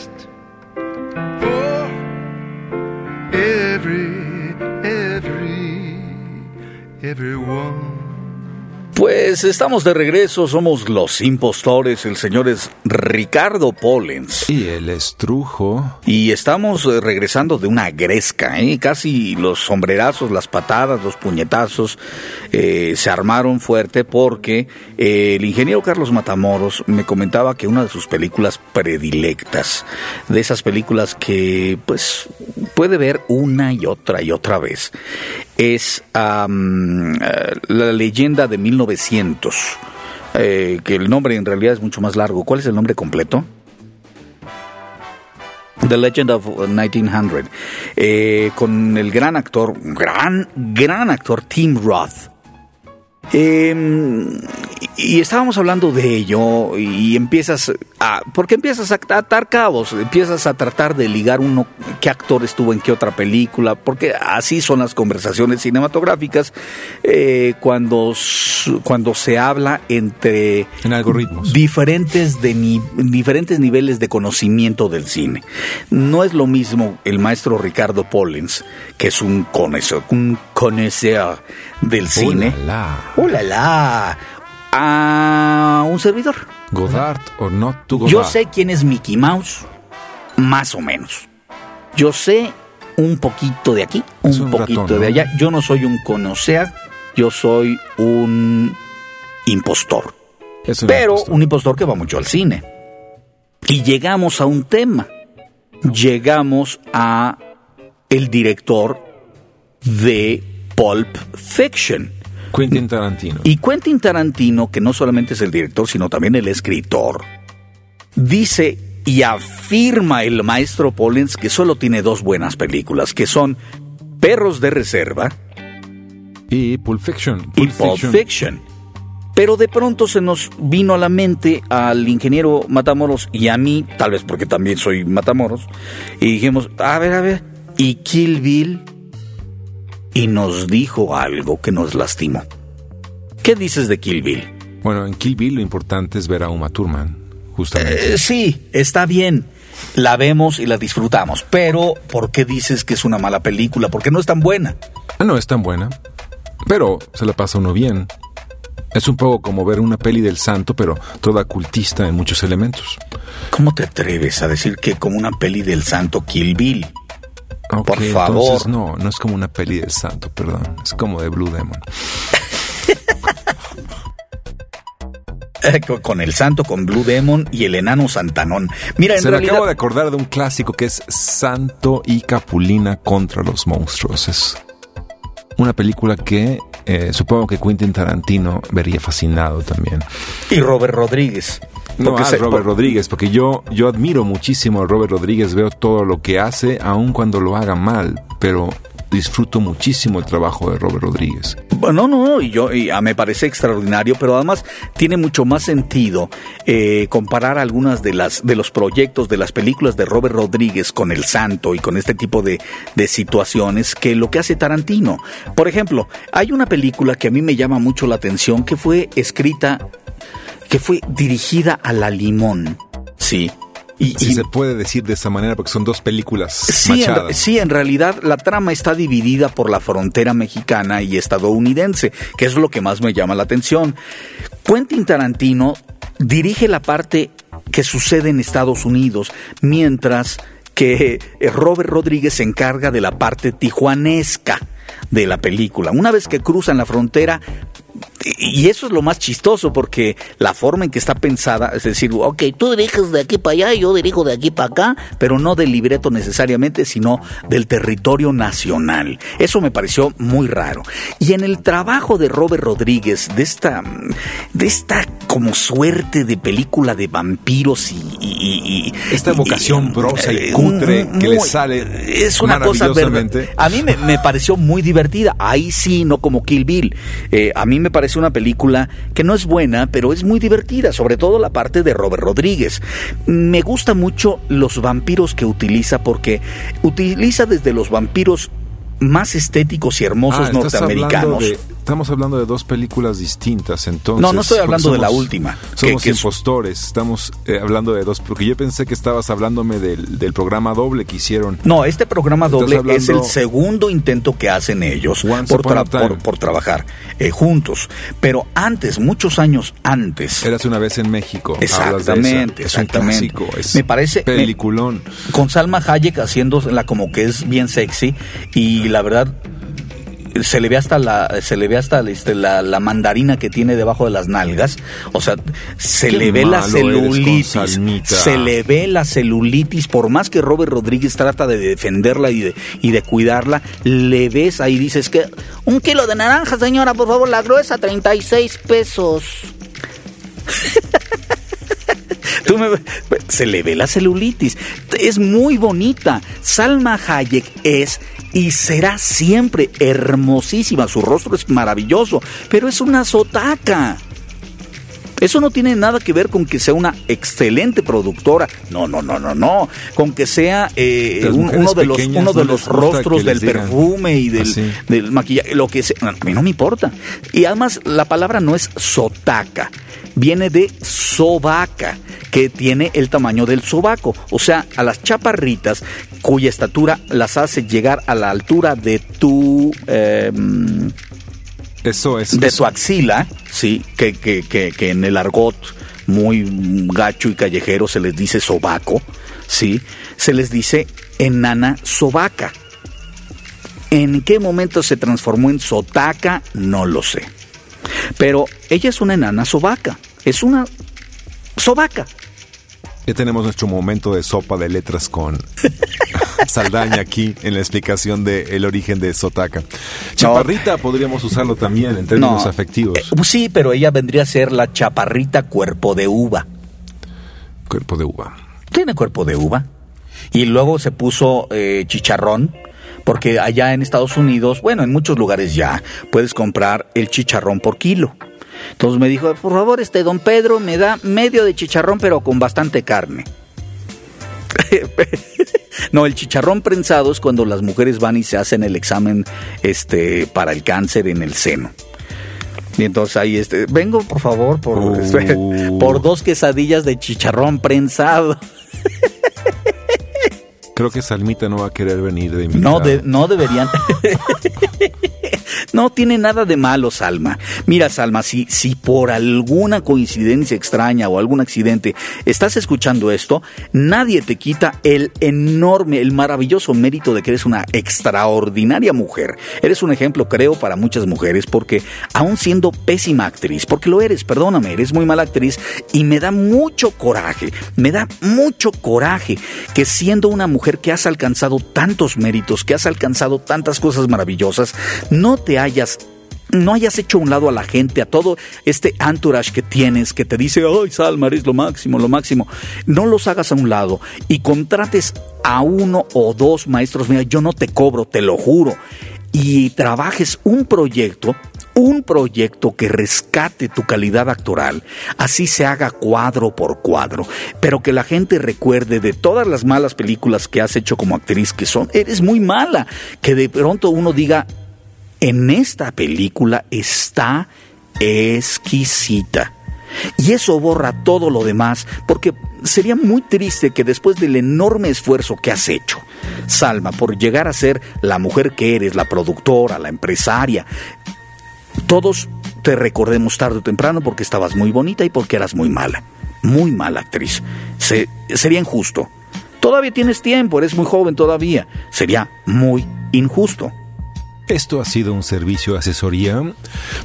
Pues estamos de regreso, somos los impostores, el señor es Ricardo Pollens. Y el estrujo. Y estamos eh, regresando de una gresca, ¿eh? casi los sombrerazos, las patadas, los puñetazos eh, se armaron fuerte porque eh, el ingeniero Carlos Matamoros me comentaba que una de sus películas predilectas, de esas películas que pues puede ver una y otra y otra vez, es eh, la leyenda de 1900, eh, que el nombre en realidad es mucho más largo. ¿Cuál es el nombre completo? The Legend of 1900, eh, con el gran actor, gran, gran actor Tim Roth. Eh, y estábamos hablando de ello y empiezas a, porque empiezas a atar cabos, empiezas a tratar de ligar uno qué actor estuvo en qué otra película, porque así son las conversaciones cinematográficas eh, cuando, cuando se habla entre En algoritmos. diferentes, de ni- diferentes niveles de conocimiento del cine. No es lo mismo el maestro Ricardo Pollens, que es un conocedor, un conocedor del cine. Oh, la. ¡Oh, la, la! A un servidor. Godard o not to Godard. Yo sé quién es Mickey Mouse, más o menos. Yo sé un poquito de aquí, un, poquito ratón, de ¿no? allá. Yo no soy un conocer, yo soy un impostor. Es un Pero impostor. un impostor que va mucho al cine. Y llegamos a un tema. Llegamos a el director de Pulp Fiction. Quentin Tarantino. Y Quentin Tarantino, que no solamente es el director, sino también el escritor, dice y afirma el maestro Pollens que solo tiene dos buenas películas, que son Perros de Reserva Y Pulp Fiction. y Pulp Fiction. Pero de pronto se nos vino a la mente al ingeniero Matamoros y a mí, tal vez porque también soy Matamoros, y dijimos, a ver, a ver, ¿y Kill Bill? Y nos dijo algo que nos lastimó. ¿Qué dices de Kill Bill? Bueno, en Kill Bill lo importante es ver a Uma Thurman, justamente. Eh, sí, está bien. La vemos y la disfrutamos, pero ¿por qué dices que es una mala película? Porque no es tan buena. Ah, no es tan buena, pero se la pasa uno bien. Es un poco como ver una peli del santo, pero toda cultista en muchos elementos. ¿Cómo te atreves a decir que como una peli del santo Kill Bill? Por favor. Entonces, no, no es como una peli del santo, perdón. Es como de Blue Demon. Eh, con- el santo, con Blue Demon y el enano Santanón. Mira, en Se me realidad... acabo de acordar de un clásico que es Santo y Capulina contra los monstruos. Es una película que eh, supongo que Quentin Tarantino vería fascinado también. Y Robert Rodríguez. No, Porque ah, Robert por- Rodríguez, porque yo, yo admiro muchísimo a Robert Rodríguez, veo todo lo que hace, aun cuando lo haga mal, pero disfruto muchísimo el trabajo de Robert Rodríguez. No, no, no, y yo y, ah, me parece extraordinario, pero además tiene mucho más sentido eh, comparar algunas de las de los proyectos de las películas de Robert Rodríguez con El Santo y con este tipo de, de situaciones que lo que hace Tarantino. Por ejemplo, hay una película que a mí me llama mucho la atención que fue escrita, que fue dirigida a la limón, sí. Y, Si y- se puede decir de esa manera, porque son dos películas Sí en, sí, en realidad la trama está dividida por la frontera mexicana y estadounidense, que es lo que más me llama la atención. Quentin Tarantino dirige la parte que sucede en Estados Unidos, mientras que eh, Robert Rodríguez se encarga de la parte tijuanesca de la película. Una vez que cruzan la frontera, y eso es lo más chistoso porque la forma en que está pensada, es decir, ok, tú diriges de aquí para allá, yo dirijo de aquí para acá, pero no del libreto necesariamente, sino del territorio nacional. Eso me pareció muy raro. Y en el trabajo de Robert Rodríguez, de esta, de esta como suerte de película de vampiros y... y- y- Esta vocación brosa y eh, cutre que le sale es una cosa verde- a mí me, me pareció muy divertida. Ahí sí, no como Kill Bill. Eh, a mí me parece una película que no es buena, pero es muy divertida, sobre todo la parte de Robert Rodríguez. Me gusta mucho los vampiros que utiliza porque utiliza desde los vampiros más estéticos y hermosos Ah, norteamericanos. hablando de- estamos hablando de dos películas distintas, entonces. No, no estoy hablando de la última, que- Somos que es- impostores, estamos eh, hablando de dos, porque yo pensé que estabas hablándome del, del programa doble que hicieron. No, este programa doble es el segundo intento que hacen ellos por, tra- por, por trabajar eh, juntos. Pero antes, muchos años antes, Eras una vez en México. Exactamente, Es un exactamente. clásico, es Me parece- me- Peliculón. con Salma Hayek haciéndola como que es bien sexy y la verdad se le ve hasta la se le ve hasta este, la, la mandarina que tiene debajo de las nalgas. O sea se Qué le ve la celulitis. Se le ve la celulitis. Por más que Robert Rodríguez trata de defenderla y de, y de cuidarla le ves ahí dices que un kilo de naranja señora por favor la gruesa 36 pesos [LAUGHS] Tú me- se le ve la celulitis. Es muy bonita. Salma Hayek es y será siempre hermosísima. Su rostro es maravilloso, pero es una sotaca. Eso no tiene nada que ver con que sea una excelente productora. No, no, no, no, no. Con que sea eh, un- uno de los, uno de no los rostros del digan perfume y del, así. del maquillaje, lo que sea. A mí no me importa. Y además, la palabra no es sotaca, viene de sobaca, que tiene el tamaño del sobaco. O sea, a las chaparritas, cuya estatura las hace llegar a la altura de tu. em, Eso es. de eso- su axila, sí, que, que, que, que en el argot muy gacho y callejero se les dice sobaco, sí, se les dice enana sobaca. ¿En qué momento se transformó en sotaca? No lo sé. Pero ella es una enana sobaca, es una sobaca. Ya tenemos nuestro momento de sopa de letras con [LAUGHS] Saldaña aquí en la explicación del origen de Sotaca. Chaparrita podríamos usarlo también en términos afectivos. Eh, sí, pero ella vendría a ser la chaparrita cuerpo de uva. Cuerpo de uva. tiene cuerpo de uva. Y luego se puso eh, chicharrón, porque allá en Estados Unidos, bueno, en muchos lugares ya, puedes comprar el chicharrón por kilo. Entonces me dijo, por favor, este don Pedro me da medio de chicharrón, pero con bastante carne. [LAUGHS] no, el chicharrón prensado es cuando las mujeres van y se hacen el examen este, para el cáncer en el seno. Y entonces ahí este, vengo por favor por, Uh. por dos quesadillas de chicharrón prensado. Creo que Salmita no va a querer venir de No, invitado. de- no deberían. [LAUGHS] no tiene nada de malo, Salma. Mira, Salma, si, si por alguna coincidencia extraña o algún accidente estás escuchando esto, nadie te quita el enorme, el maravilloso mérito de que eres una extraordinaria mujer. Eres un ejemplo, creo, para muchas mujeres, porque aún siendo pésima actriz, porque lo eres, perdóname, eres muy mala actriz, y me da mucho coraje, me da mucho coraje que siendo una mujer que has alcanzado tantos méritos, que has alcanzado tantas cosas maravillosas, no te hayas no hayas hecho un lado a la gente, a todo este entourage que tienes, que te dice, ay, Salma, eres lo máximo, lo máximo. No los hagas a un lado y contrates a uno o dos maestros. Mira, yo no te cobro, te lo juro. Y trabajes un proyecto un proyecto que rescate tu calidad actoral, así se haga cuadro por cuadro, pero que la gente recuerde de todas las malas películas que has hecho como actriz, que son, eres muy mala, que de pronto uno diga, en esta película está exquisita. Y eso borra todo lo demás, porque sería muy triste que después del enorme esfuerzo que has hecho, Salma, por llegar a ser la mujer que eres, la productora, la empresaria, todos te recordemos tarde o temprano porque estabas muy bonita y porque eras muy mala, muy mala actriz. Se- sería injusto. Todavía tienes tiempo, eres muy joven todavía. Sería muy injusto. Esto ha sido un servicio de asesoría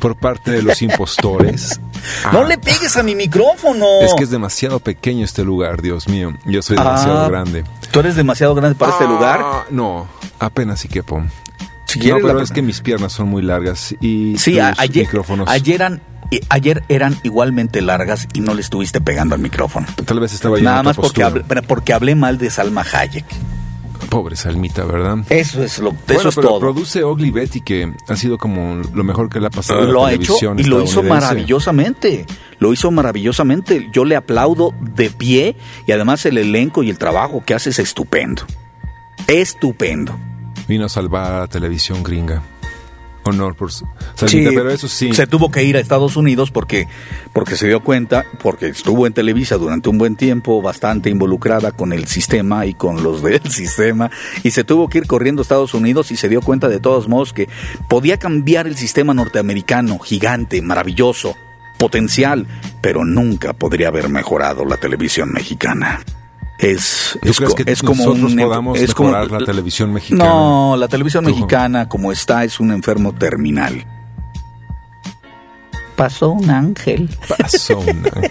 por parte de los impostores. [LAUGHS] No le pegues a mi micrófono. Es que es demasiado pequeño este lugar, Dios mío. Yo soy demasiado Ah, grande. ¿Tú eres demasiado grande para este Ah, lugar? No, apenas si quepo. Si no, pero la- es que mis piernas son muy largas y Sí, tus ayer, micrófonos. ayer, eran, eh, ayer eran igualmente largas y no le estuviste pegando al micrófono. Tal vez estaba yo en Nada otra más porque hablé, porque hablé mal de Salma Hayek. Pobre Salmita, ¿verdad? Eso es lo, eso bueno, es pero todo. produce Ugly Betty, que ha sido como lo mejor que le ha pasado a la lo ha hecho televisión y lo hizo maravillosamente. Lo hizo maravillosamente. Yo le aplaudo de pie y además el elenco y el trabajo que hace es estupendo. Estupendo. Vino a salvar a la televisión gringa. Honor por su- Salmita, pero eso sí. Se tuvo que ir a Estados Unidos porque, porque se dio cuenta, porque estuvo en Televisa durante un buen tiempo, bastante involucrada con el sistema y con los del [LAUGHS] sistema, y se tuvo que ir corriendo a Estados Unidos y se dio cuenta de todos modos que podía cambiar el sistema norteamericano, gigante, maravilloso, potencial, pero nunca podría haber mejorado la televisión mexicana. Es, ¿Tú es, crees co- que es como nosotros un, podamos es como- mejorar la televisión mexicana? No, la televisión Tú, mexicana como está es un enfermo terminal. Pasó un ángel. Pasó un ángel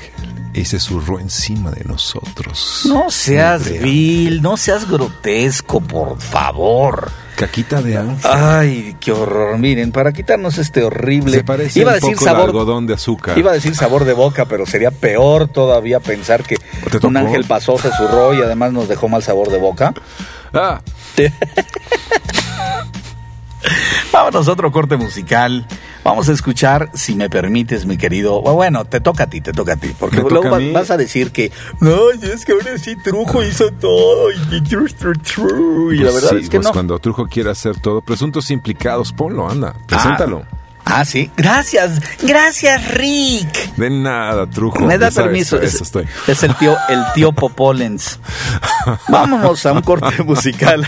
y se zurró encima de nosotros. No seas Hombre, vil, no seas grotesco, por favor. Caquita de ángel. Ay, qué horror. Miren, para quitarnos este horrible. Se parece iba a un decir poco al sabor, algodón de azúcar. Iba a decir sabor de boca, pero sería peor todavía pensar que un ángel pasó, se zurró y además nos dejó mal sabor de boca. Ah, [LAUGHS] [LAUGHS] Vámonos a otro corte musical. Vamos a escuchar, si me permites, mi querido. Bueno, te toca a ti, te toca a ti. Porque luego va- vas a decir que. No, es que ahora sí Trujo hizo todo. Y, tru, tru, tru", y la pues verdad sí, es que pues no. cuando Trujo quiera hacer todo, presuntos implicados, ponlo, anda, preséntalo. Ah, sí. Gracias, gracias, Rick. De nada, Trujo. Me da permiso. Es, eso estoy. es el tío, el tío Popolens. [LAUGHS] Vámonos a un corte [LAUGHS] musical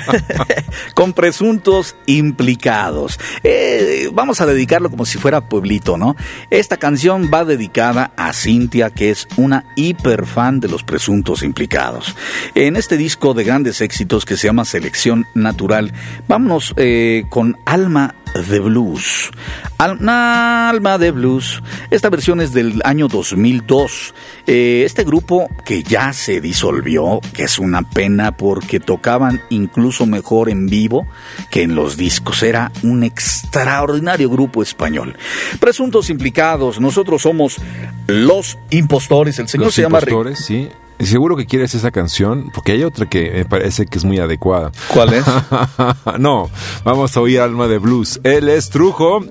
[LAUGHS] con presuntos implicados. Eh, vamos a dedicarlo como si fuera pueblito, ¿no? Esta canción va dedicada a Cintia, que es una hiper fan de los presuntos implicados. En este disco de grandes éxitos que se llama Selección Natural, vámonos eh, con Alma de Blues. Al- Alma de Blues. Esta versión es del año 2002. Eh, este grupo que ya se disolvió, que es una pena porque tocaban incluso mejor en vivo que en los discos. Era un extraordinario grupo español. Presuntos implicados, nosotros somos los impostores. El señor Los se llama impostores, sí. Y seguro que quieres esa canción, porque hay otra que me parece que es muy adecuada. ¿Cuál es? [LAUGHS] no, vamos a oír Alma de Blues. Él es Trujo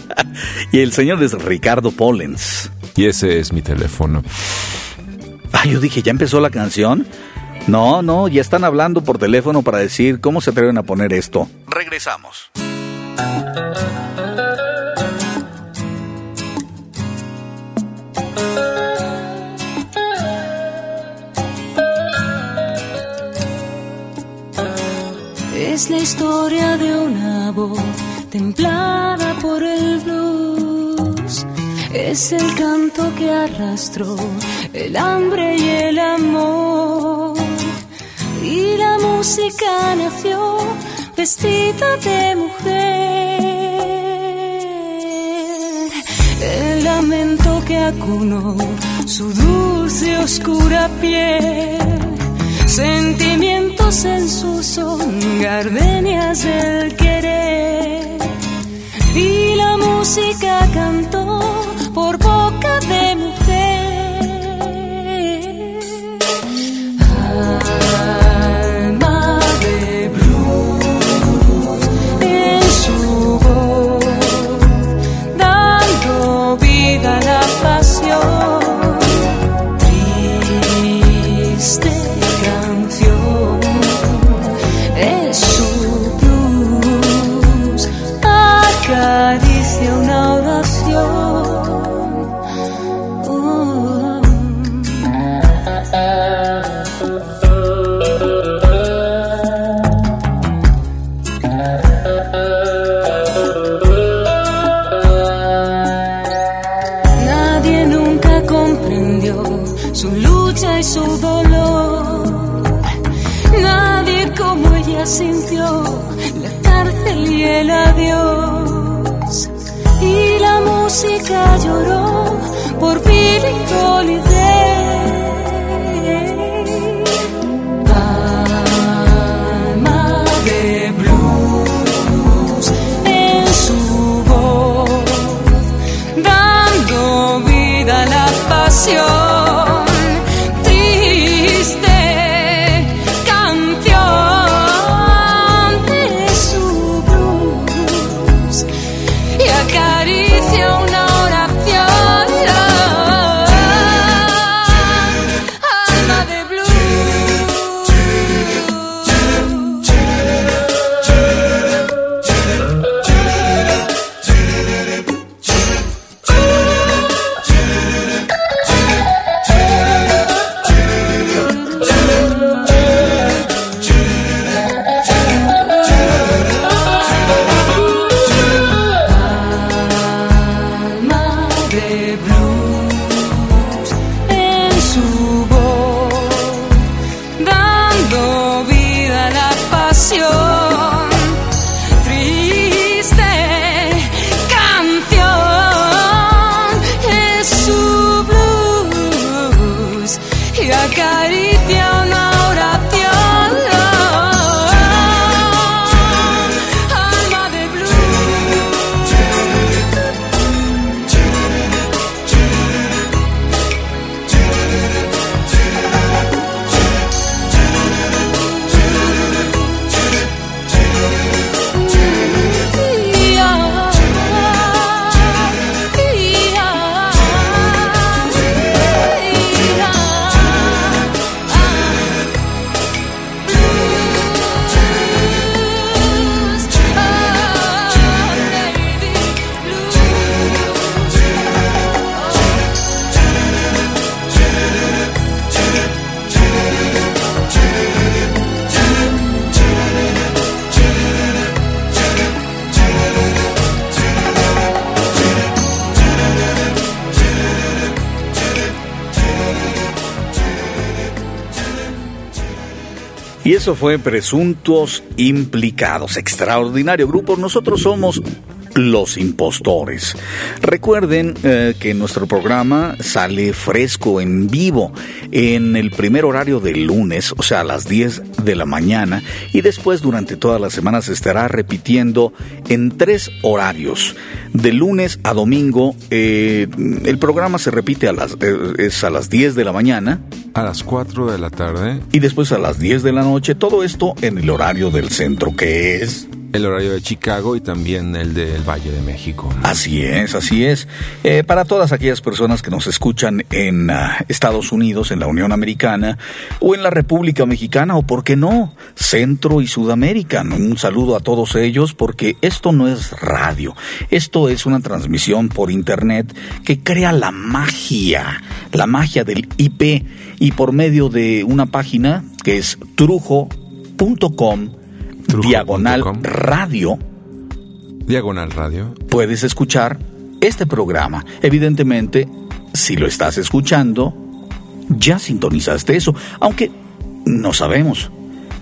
[LAUGHS] y el señor es Ricardo Pollens. y ese es mi teléfono. Ah, yo dije, ¿ya empezó la canción? No, no, ya están hablando por teléfono para decir cómo se atreven a poner esto. Regresamos. Es la historia de una voz templada por el blues. Es el canto que arrastró el hambre y el amor. Y la música nació vestida de mujer. El lamento que acunó su dulce oscura piel. En su son, gardenias del querer. Y la música cantó por boca de mujer. Y eso fue Presuntos Implicados. Extraordinario grupo. Nosotros somos los impostores. Recuerden eh, que nuestro programa sale fresco en vivo en el primer horario del lunes, o sea, a las 10 de la mañana, y después durante toda la semana se estará repitiendo en tres horarios. De lunes a domingo, eh, el programa se repite a las, eh, es a las 10 de la mañana. A las 4 de la tarde. Y después a las 10 de la noche, todo esto en el horario del centro, que es el horario de Chicago y también el del Valle de México. Así es, así es. Eh, para todas aquellas personas que nos escuchan en ah, Estados Unidos, en la Unión Americana o en la República Mexicana o, por qué no, Centro y Sudamérica, un saludo a todos ellos porque esto no es radio, esto es una transmisión por Internet que crea la magia, la magia del IP y por medio de una página que es trujo.com diagonal radio. Diagonal radio. Puedes escuchar este programa. Evidentemente, si lo estás escuchando, ya sintonizaste eso, aunque no sabemos.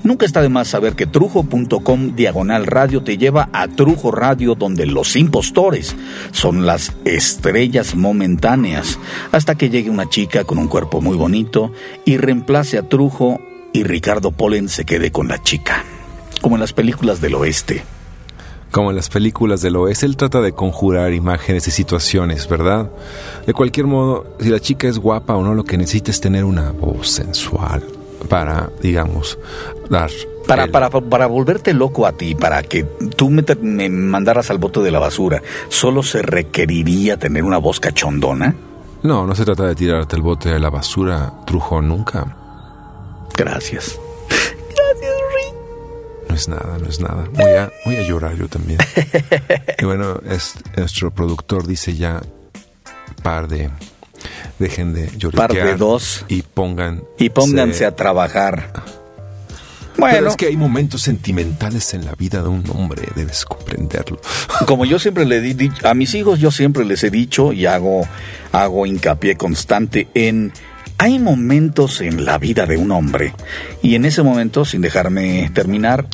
Nunca está de más saber que trujo.com diagonal radio te lleva a Trujo Radio donde los impostores son las estrellas momentáneas hasta que llegue una chica con un cuerpo muy bonito y reemplace a Trujo y Ricardo Polen se quede con la chica como en las películas del oeste. Como en las películas del oeste, él trata de conjurar imágenes y situaciones, ¿verdad? De cualquier modo, si la chica es guapa o no, lo que necesita es tener una voz sensual para, digamos, dar para, para, para, volverte loco a ti, para que tú me, me, mandaras al bote de la basura, ¿solo se requeriría tener una voz cachondona? No, no se trata de tirarte el bote de la basura, Trujo, nunca. Gracias. No es nada, no es nada. Voy a, voy a llorar yo también. [LAUGHS] y bueno, es, nuestro productor dice ya par de dejen de llorar. Par de dos. Y pongan. Y pónganse a trabajar. Bueno. Pero es que hay momentos sentimentales en la vida de un hombre, debes comprenderlo. [LAUGHS] Como yo siempre le di a mis hijos, yo siempre les he dicho y hago, hago hincapié constante en hay momentos en la vida de un hombre y en ese momento, sin dejarme terminar,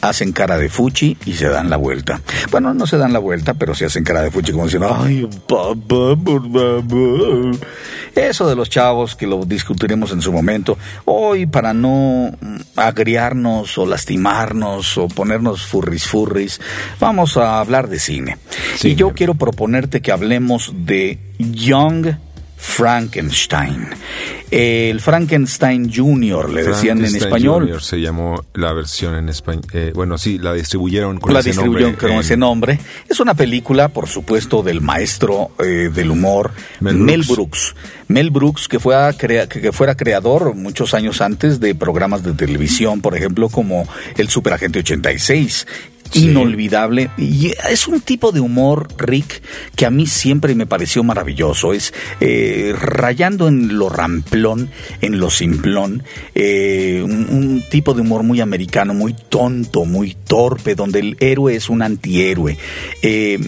hacen cara de fuchi y se dan la vuelta. Bueno, no se dan la vuelta, pero se hacen cara de fuchi como diciendo, ay, papá, por favor. Eso de los chavos que lo discutiremos en su momento. Hoy, para no agriarnos o lastimarnos o ponernos furris furris, vamos a hablar de cine. Y yo quiero proponerte que hablemos de Young Frankenstein. El Frankenstein Jr., le decían en español. Jr. se llamó la versión en español. Eh, bueno, sí, la distribuyeron con la ese distribuyeron nombre. con ese nombre. Es una película, por supuesto, del maestro eh, del humor Mel Brooks. Mel Brooks. Mel Brooks, que, fue a crea que fuera creador muchos años antes de programas de televisión, por ejemplo, como El Superagente 86 Sí. inolvidable. Y es un tipo de humor, Rick, que a mí siempre me pareció maravilloso. Es eh, rayando en lo ramplón, en lo simplón. Eh, un, un, tipo de humor muy americano, muy tonto, muy torpe, donde el héroe es un antihéroe. Eh,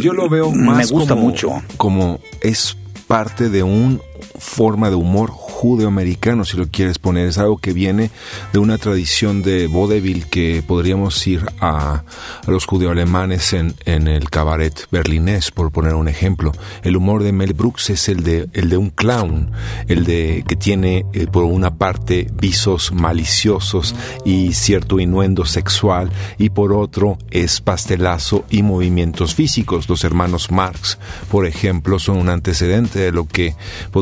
Yo lo veo más me gusta como, mucho. Como es parte de un forma de humor judeoamericano, si lo quieres poner. Es algo que viene de una tradición de vaudeville que podríamos ir a, los judeoalemanes en, en el cabaret berlinés, por poner un ejemplo. El humor de Mel Brooks es el de, el de un clown, el de que tiene eh, por una parte visos maliciosos y cierto innuendo sexual y por otro es pastelazo y movimientos físicos. Los hermanos Marx, por ejemplo, son un antecedente de lo que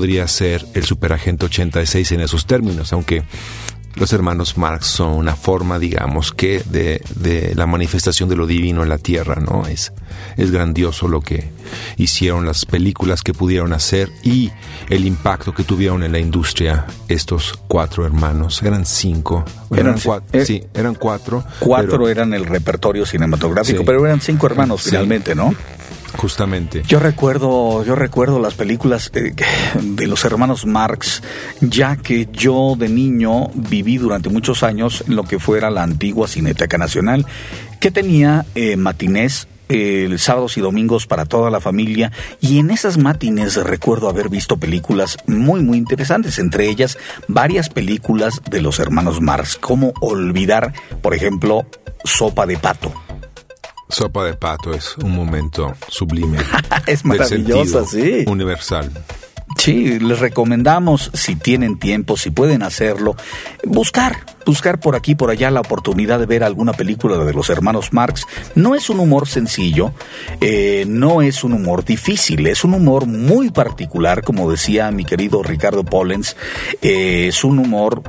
podría ser el superagente 86 en esos términos, aunque los hermanos Marx son una forma, digamos, que de, de, la manifestación de lo divino en la tierra, ¿no? Es, es grandioso lo que hicieron, las películas que pudieron hacer y el impacto que tuvieron en la industria estos cuatro hermanos. Eran cinco. Eran, eran cuatro. Eh, sí, eran cuatro. Cuatro pero, eran el repertorio cinematográfico, sí. pero eran cinco hermanos sí. finalmente, ¿no? Justamente. Yo recuerdo, yo recuerdo las películas de, de, los hermanos Marx, ya que yo de niño viví durante muchos años en lo que fuera la antigua Cineteca Nacional, que tenía eh, matinés eh, sábados y domingos para toda la familia y en esas matines recuerdo haber visto películas muy muy interesantes, entre ellas varias películas de los hermanos Marx. ¿Cómo olvidar, por ejemplo, Sopa de Pato? Sopa de pato es un momento sublime. [LAUGHS] es maravillosa, sí. Universal. Sí, les recomendamos, si tienen tiempo, si pueden hacerlo, buscar, buscar por aquí, por allá la oportunidad de ver alguna película de los hermanos Marx. No es un humor sencillo, eh, no es un humor difícil, es un humor muy particular, como decía mi querido Ricardo Pollens, eh, es un humor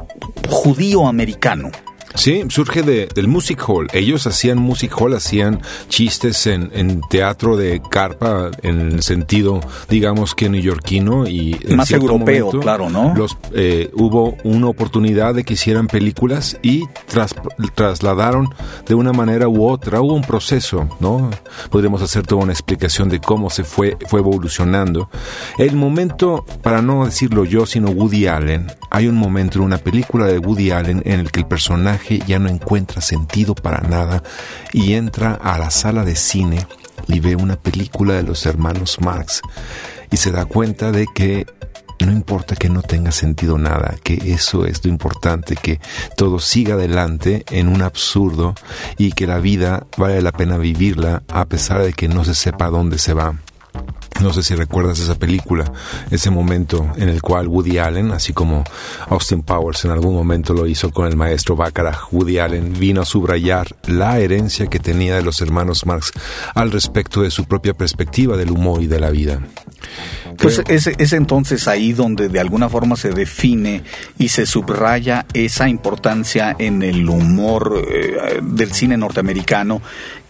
judío-americano. Sí, surge de, del music hall. Ellos hacían music hall, hacían chistes en, en teatro de carpa, en el sentido, digamos que neoyorquino y en Más cierto europeo, momento, claro, ¿no? Los, eh, hubo una oportunidad de que hicieran películas y tras- trasladaron de una manera u otra. Hubo un proceso, ¿no? Podríamos hacer toda una explicación de cómo se fue, fue evolucionando. El momento, para no decirlo yo, sino Woody Allen, hay un momento en una película de Woody Allen en el que el personaje ya no encuentra sentido para nada y entra a la sala de cine y ve una película de los hermanos Marx y se da cuenta de que no importa que no tenga sentido nada, que eso es lo importante, que todo siga adelante en un absurdo y que la vida vale la pena vivirla a pesar de que no se sepa dónde se va. No sé si recuerdas esa película, ese momento en el cual Woody Allen, así como Austin Powers en algún momento lo hizo con el maestro Baccarat, Woody Allen vino a subrayar la herencia que tenía de los hermanos Marx al respecto de su propia perspectiva del humor y de la vida. Pues es entonces ahí donde de alguna forma se define y se subraya esa importancia en el humor eh, del cine norteamericano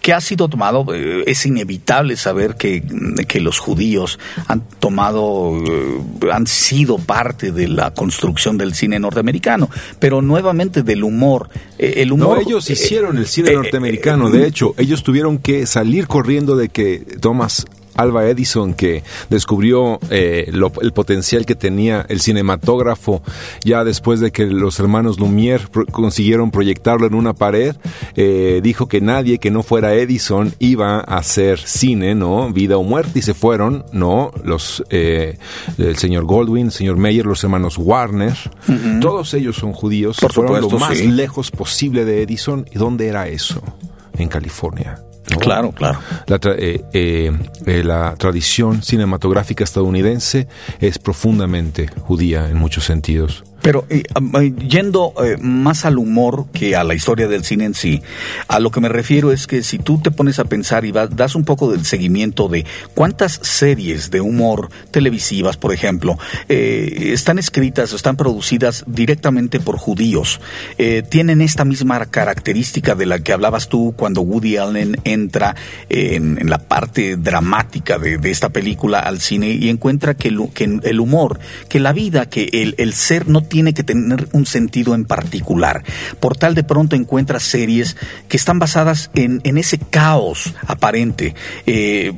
que ha sido tomado, eh, es inevitable saber que, que los judíos han tomado, eh, han sido parte de la construcción del cine norteamericano, pero nuevamente del humor. eh, el humor No, ellos hicieron el cine norteamericano. De hecho, ellos tuvieron que salir corriendo de que Thomas Alva Edison, que descubrió eh, lo- el potencial que tenía el cinematógrafo, ya después de que los hermanos Lumière pro- consiguieron proyectarlo en una pared, eh, dijo que nadie que no fuera Edison iba a hacer cine, ¿no? Vida o muerte, y se fueron, ¿no? Los, eh, el señor Goldwyn, el señor Meyer, los hermanos Warner, todos ellos son judíos, Por fueron supuesto, lo más sí. lejos posible de Edison. ¿Y dónde era eso? En California. ¿No? Claro, claro. La, tra- eh, eh, eh, la tradición cinematográfica estadounidense es profundamente judía en muchos sentidos. Pero eh, eh, yendo eh, más al humor que a la historia del cine en sí, a lo que me refiero es que si tú te pones a pensar y vas- das un poco del seguimiento de cuántas series de humor televisivas, por ejemplo, están escritas o están producidas directamente por judíos, tienen esta misma característica de la que hablabas tú cuando Woody Allen entra en, la parte dramática de, esta película al cine y encuentra que, el- que el humor, que la vida, que el, el ser no tiene que tener un sentido en particular. Por tal de pronto encuentra series que están basadas en, ese caos aparente, eh,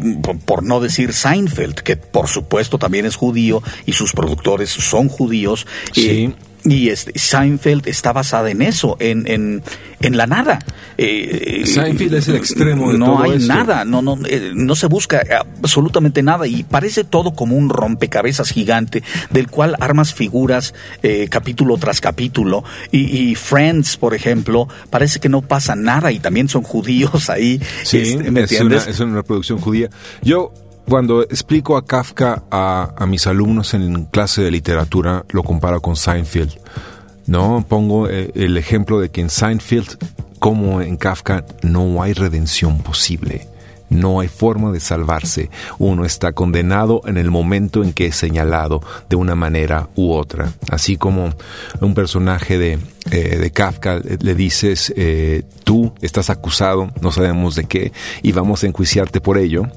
por, no decir Seinfeld, que por supuesto también es judío y sus productores son judíos. Sí. Eh, y este, Seinfeld está basada en eso, en, en, en la nada. Eh, Seinfeld es el extremo de no todo hay esto. nada, no, no, eh, no se busca absolutamente nada y parece todo como un rompecabezas gigante del cual armas figuras eh, capítulo tras capítulo y, y Friends, por ejemplo, parece que no pasa nada y también son judíos ahí. Sí, este, ¿me es, una, entiendes? es una producción judía. Yo, cuando explico a Kafka a, a mis alumnos en clase de literatura, lo comparo con Seinfeld. No, pongo eh, el ejemplo de que en Seinfeld, como en Kafka, no hay redención posible. No hay forma de salvarse. Uno está condenado en el momento en que es señalado de una manera u otra. Así como un personaje de, eh, de Kafka le, dices, eh, tú estás acusado, no sabemos de qué, y vamos a enjuiciarte por ello,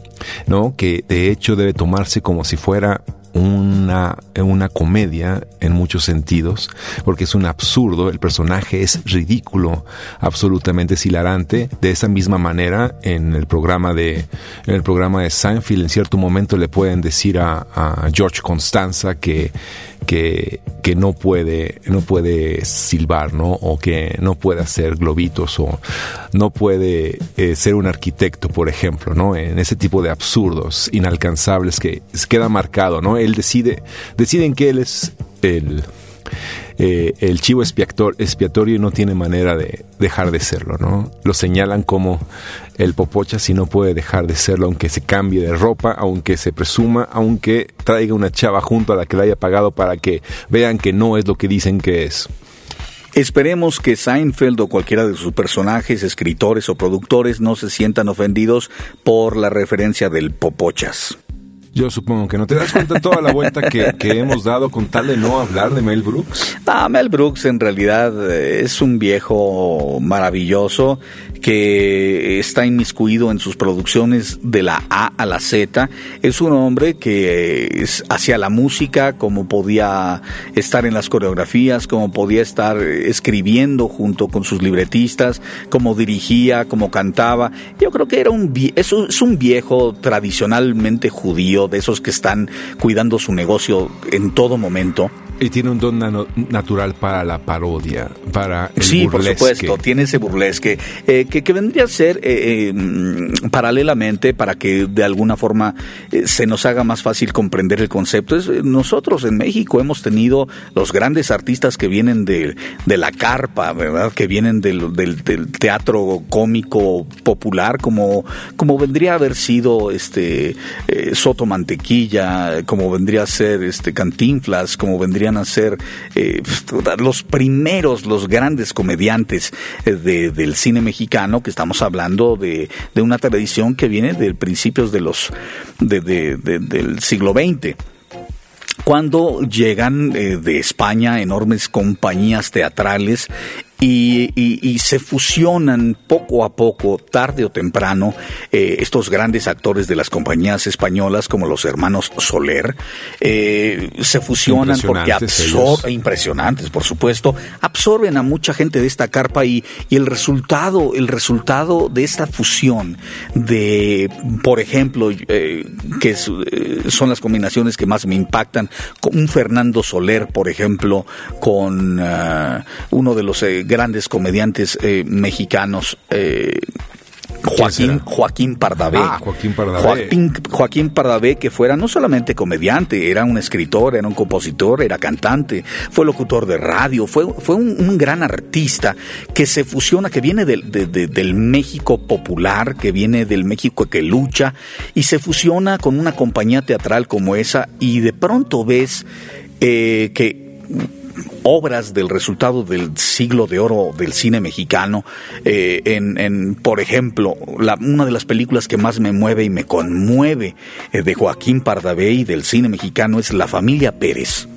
¿no? Que de hecho debe tomarse como si fuera una, una comedia en muchos sentidos, porque es un absurdo, el personaje es ridículo, absolutamente hilarante. De esa misma manera, en el programa de, en el programa de Seinfeld, en cierto momento le pueden decir a George Constanza que, que, no puede, no puede silbar, ¿no? O que no puede hacer globitos o no puede eh, ser un arquitecto, por ejemplo, ¿no? En ese tipo de absurdos inalcanzables que queda marcado, ¿no? Él decide, deciden que él es el eh, el chivo expiatorio no tiene manera de dejar de serlo, ¿no? Lo señalan como el popocha si no puede dejar de serlo, aunque se cambie de ropa, aunque se presuma, aunque traiga una chava junto a la que le haya pagado para que vean que no es lo que dicen que es. Esperemos que Seinfeld o cualquiera de sus personajes, escritores o productores no se sientan ofendidos por la referencia del popochas. Yo supongo que no te das cuenta toda la vuelta que, hemos dado con tal de no hablar de Mel Brooks. Ah, Mel Brooks en realidad eh, es un viejo maravilloso que está inmiscuido en sus producciones de la A a la Z. Es un hombre que hacía la música, como podía estar en las coreografías, como podía estar escribiendo junto con sus libretistas, como dirigía, como cantaba. Yo creo que era un es un viejo tradicionalmente judío, de esos que están cuidando su negocio en todo momento. Y tiene un don natural para la parodia, para el Sí, por supuesto, tiene ese burlesque, eh, que, que, vendría a ser eh, eh mm, paralelamente para que de alguna forma eh, se nos haga más fácil comprender el concepto. Es, nosotros en México hemos tenido los grandes artistas que vienen de, de la carpa, ¿verdad? Que vienen del, del, del, teatro cómico popular, como, como vendría a haber sido este Soto Mantequilla, como vendría a ser este Cantinflas, como vendría a ser eh, los primeros, los grandes comediantes eh, del cine mexicano, que estamos hablando de, una tradición que viene de principios de los, del siglo XX cuando llegan eh, de España enormes compañías teatrales y, se fusionan poco a poco, tarde o temprano, eh, estos grandes actores de las compañías españolas como los hermanos Soler, eh, se fusionan porque absorben, impresionantes por supuesto, absorben a mucha gente de esta carpa y, y el resultado, el resultado de esta fusión de, por ejemplo, eh, que son las combinaciones que más me impactan, un Fernando Soler, por ejemplo, con uno de los grandes comediantes eh, mexicanos. Eh, Joaquín, Joaquín Pardavé. Ah, Joaquín Pardavé. Joaquín, Joaquín, Pardavé, que fuera no solamente comediante, era un escritor, era un compositor, era cantante, fue locutor de radio, fue, fue un, gran artista que se fusiona, que viene del, del México popular, que viene del México que lucha, y se fusiona con una compañía teatral como esa, y de pronto ves eh, que obras del resultado del siglo de oro del cine mexicano. Eh, en, por ejemplo, una de las películas que más me mueve y me conmueve eh, de Joaquín Pardavé y del cine mexicano es La familia Pérez.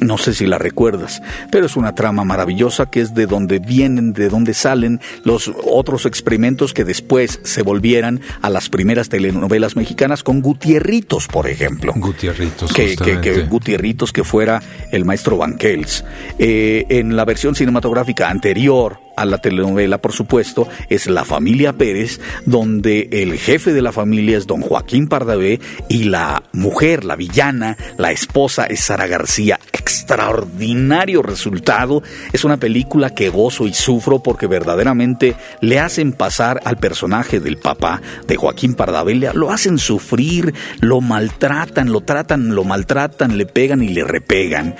No sé si la recuerdas, pero es una trama maravillosa que es de donde vienen, de donde salen los otros experimentos que después se volvieran a las primeras telenovelas mexicanas con Gutierritos, por ejemplo. Gutierritos. Que, que, Gutierritos que fuera el maestro Banquels. Eh, en la versión cinematográfica anterior a la telenovela, por supuesto, es La familia Pérez, donde el jefe de la familia es don Joaquín Pardavé y la mujer, la villana, la esposa es Sara García. Extraordinario resultado. Es una película que gozo y sufro porque verdaderamente le hacen pasar al personaje del papá de Joaquín Pardavé, lo hacen sufrir, lo maltratan, lo tratan, lo maltratan, le pegan y le repegan.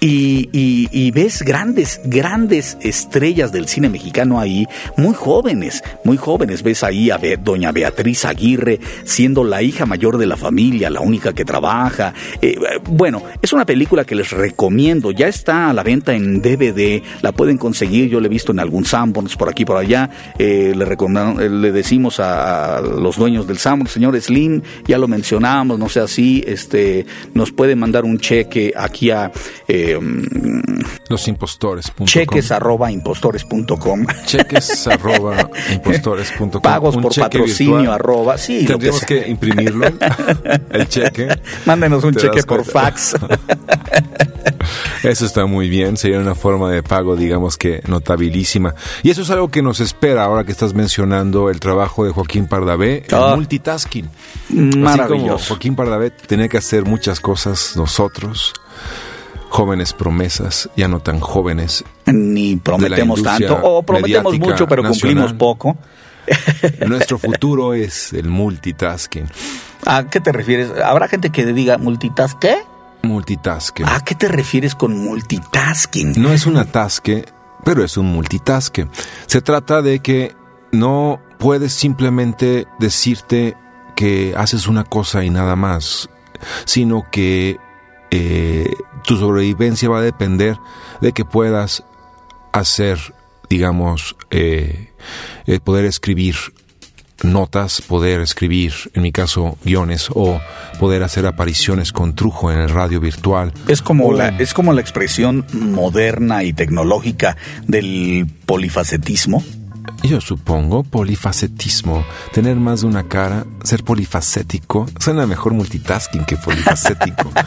Y, y, ves grandes, grandes estrellas del cine mexicano ahí, muy jóvenes, muy jóvenes. Ves ahí a doña Beatriz Aguirre siendo la hija mayor de la familia, la única que trabaja. Eh, bueno, es una película que les recomiendo. Ya está a la venta en DVD, la pueden conseguir. Yo la he visto en algún Sanborns por aquí por allá. Eh, le, eh, le decimos a, los dueños del Sanborns, señor Slim, ya lo mencionamos, no sé así, este, nos puede mandar un cheque aquí a los impostores. Cheques arroba impostores.com. Cheques [LAUGHS] arroba impostores.com. Pagos por patrocinio arroba. Sí, Tendríamos que, imprimirlo, el cheque. Mándenos un cheque por fax. Eso está muy bien, sería una forma de pago, digamos que notabilísima. Y eso es algo que nos espera ahora que estás mencionando el trabajo de Joaquín Pardavé, el ah. multitasking. Maravilloso. Joaquín Pardavé tenía que hacer muchas cosas nosotros jóvenes promesas, ya no tan jóvenes. Ni prometemos tanto, o prometemos mucho, pero cumplimos poco. [LAUGHS] Nuestro futuro es el multitasking. ¿A qué te refieres? ¿Habrá gente que diga multitask qué? Multitasking. ¿A qué te refieres con multitasking? No es un atasque, pero es un multitasque. Se trata de que no puedes simplemente decirte que haces una cosa y nada más, sino que eh, tu sobrevivencia va a depender de que puedas hacer, digamos, eh, eh, poder escribir notas, poder escribir, en mi caso, guiones o poder hacer apariciones con trujo en el radio virtual. Es como, O- la, es como la expresión moderna y tecnológica del polifacetismo. Yo supongo polifacetismo, tener más de una cara, ser polifacético, suena mejor multitasking que polifacético. [LAUGHS]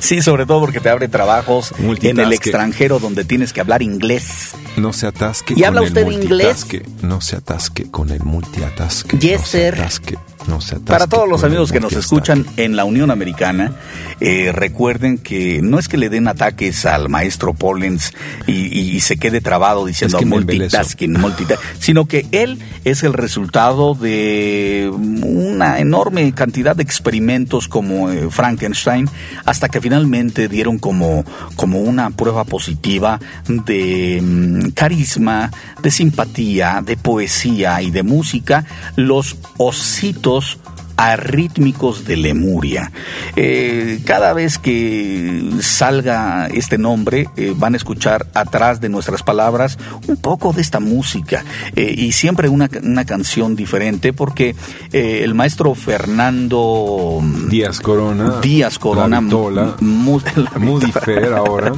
Sí, sobre todo porque te abre trabajos en el extranjero donde tienes que hablar inglés. No se atasque ¿Y con habla el usted inglés? multitasque. No se atasque con el multiatasque. Yes, no se sir. atasque, no se atasque Para todos los amigos que nos escuchan en la Unión Americana, eh, recuerden que no es que le den ataques al maestro Pollens y, se quede trabado diciendo Es que multitasking, multita- sino que él es el resultado de una enorme cantidad de experimentos como eh, Frankenstein, hasta que finalmente dieron como, como una prueba positiva de mm, carisma, de simpatía, de poesía y de música, los ositos dos arrítmicos de Lemuria. Eh, cada vez que salga este nombre, eh, van a escuchar atrás de nuestras palabras un poco de esta música eh, y siempre una, una canción diferente porque el maestro Fernando Díaz Corona. Díaz Corona, La Vitola, mu- [LAUGHS] la Moody Vitola. Fair ahora.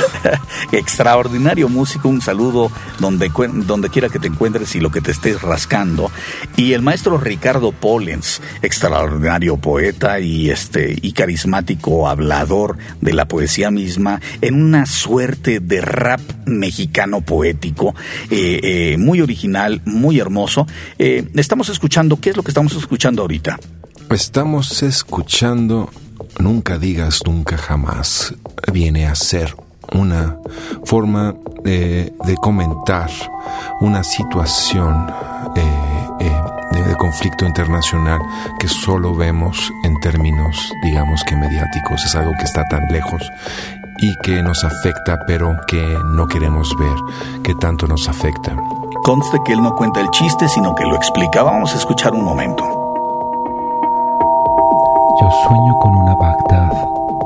[LAUGHS] extraordinario músico, un saludo donde, donde quiera que te encuentres y lo que te estés rascando. Y el maestro Ricardo Pollens, extraordinario poeta y este y carismático hablador de la poesía misma, en una suerte de rap mexicano poético, eh, eh, muy original, muy hermoso. Eh, estamos escuchando, ¿qué es lo que estamos escuchando ahorita? Estamos escuchando Nunca digas nunca jamás. Viene a ser una forma de, comentar una situación de, de conflicto internacional que solo vemos en términos, digamos que mediáticos. Es algo que está tan lejos y que nos afecta, pero que no queremos ver que tanto nos afecta. Conste que él no cuenta el chiste, sino que lo explica. Vamos a escuchar un momento. Yo sueño con una Bagdad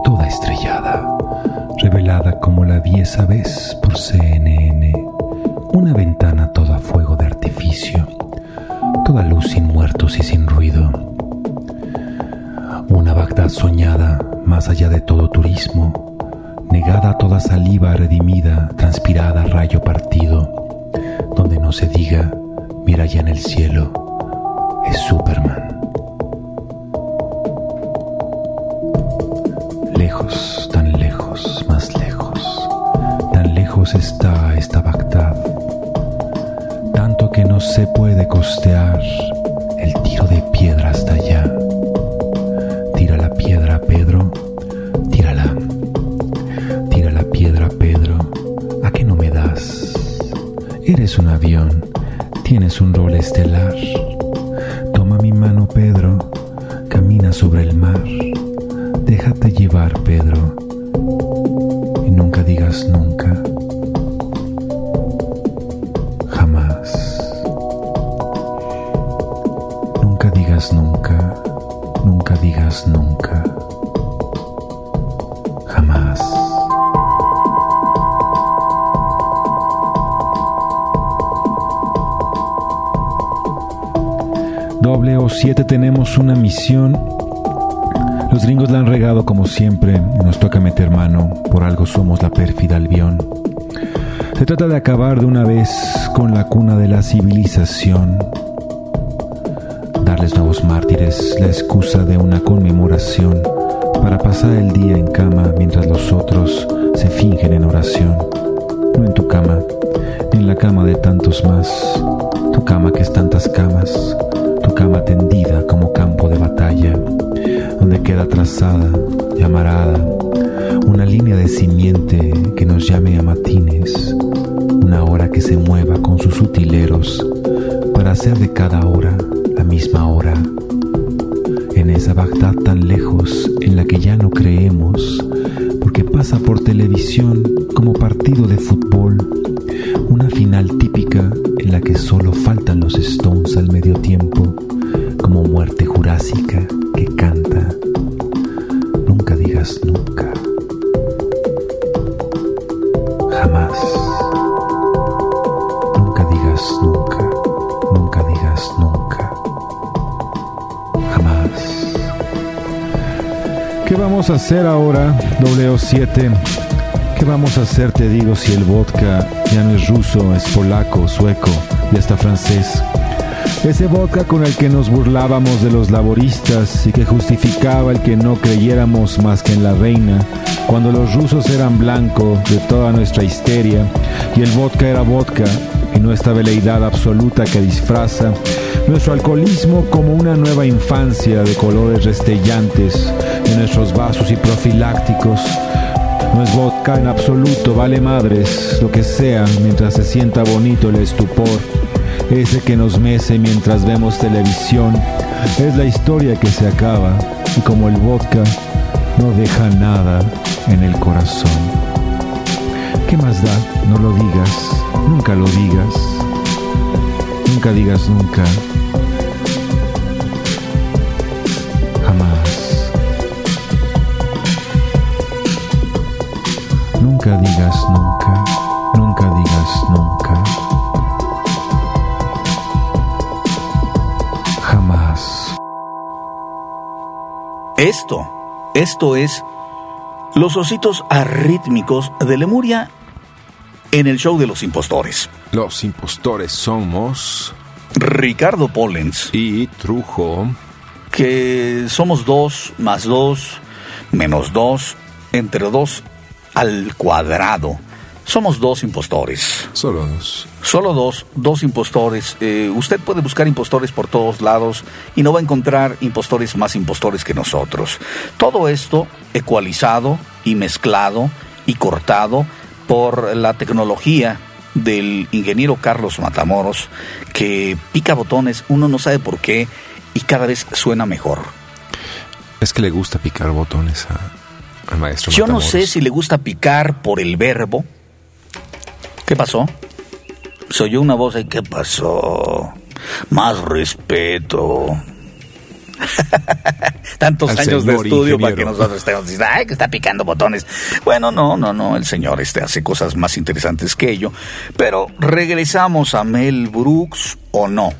toda estrellada, revelada como la vi esa vez por CNN. Una ventana toda luz sin muertos y sin ruido. Una Bagdad soñada más allá de todo turismo, negada a toda saliva redimida, transpirada rayo partido, donde no se diga, mira ya en el cielo, es Superman. Lejos, tan lejos, más lejos, tan lejos está esta se puede costear el tiro de piedra hasta allá. Tira la piedra, Pedro, tírala. Tira la piedra, Pedro, ¿a qué no me das? Eres un avión, tienes un rol estelar. Toma mi mano, Pedro, camina sobre el mar. Déjate llevar, Pedro, y nunca digas nunca, una misión los gringos la han regado como siempre nos toca meter mano, por algo somos la pérfida albión. Se trata de acabar de una vez con la cuna de la civilización, darles nuevos mártires la excusa de una conmemoración para pasar el día en cama mientras los otros se fingen en oración. No en tu cama, ni en la cama de tantos más, tu cama que es tantas camas, cama tendida como campo de batalla donde queda trazada y una línea de simiente que nos llame a matines, una hora que se mueva con sus utileros para hacer de cada hora la misma hora. En esa Bagdad tan lejos en la que ya no creemos, porque pasa por televisión como partido de fútbol, una final típica la que solo faltan los Stones al medio tiempo, como muerte jurásica que canta. Nunca digas nunca. Jamás. Nunca digas nunca. Nunca digas nunca. Jamás. ¿Qué vamos a hacer ahora, W7? ¿Qué vamos a hacer, te digo, si el vodka ya no es ruso, es polaco, sueco y hasta francés? Ese vodka con el que nos burlábamos de los laboristas y que justificaba el que no creyéramos más que en la reina, cuando los rusos eran blanco de toda nuestra histeria y el vodka era vodka y no esta veleidad absoluta que disfraza nuestro alcoholismo como una nueva infancia de colores restellantes en nuestros vasos y profilácticos. No es vodka en absoluto, vale madres, lo que sea, mientras se sienta bonito el estupor ese que nos mece mientras vemos televisión, es la historia que se acaba y como el vodka no deja nada en el corazón. ¿Qué más da? No lo digas, nunca lo digas, nunca digas nunca, Esto, es Los ositos arrítmicos de Lemuria en el show de los impostores. Los impostores somos Ricardo Pollens, y Trujo. que somos dos más dos menos dos entre dos al cuadrado. Somos dos impostores. Solo dos. Solo dos, dos impostores. Eh, usted puede buscar impostores por todos lados y no va a encontrar impostores más impostores que nosotros. Todo esto ecualizado y mezclado y cortado por la tecnología del ingeniero Carlos Matamoros, que pica botones, uno no sabe por qué, y cada vez suena mejor. Es que le gusta picar botones a- al maestro. Yo no sé si le gusta picar por el verbo. ¿Qué pasó? Se oyó una voz ahí, ¿qué pasó? Más respeto. [LAUGHS] Tantos Al años de estudio para que nosotros estemos diciendo, ay, que está picando botones. Bueno, no, no, no, el señor este hace cosas más interesantes que ello. Pero regresamos a Mel Brooks o no.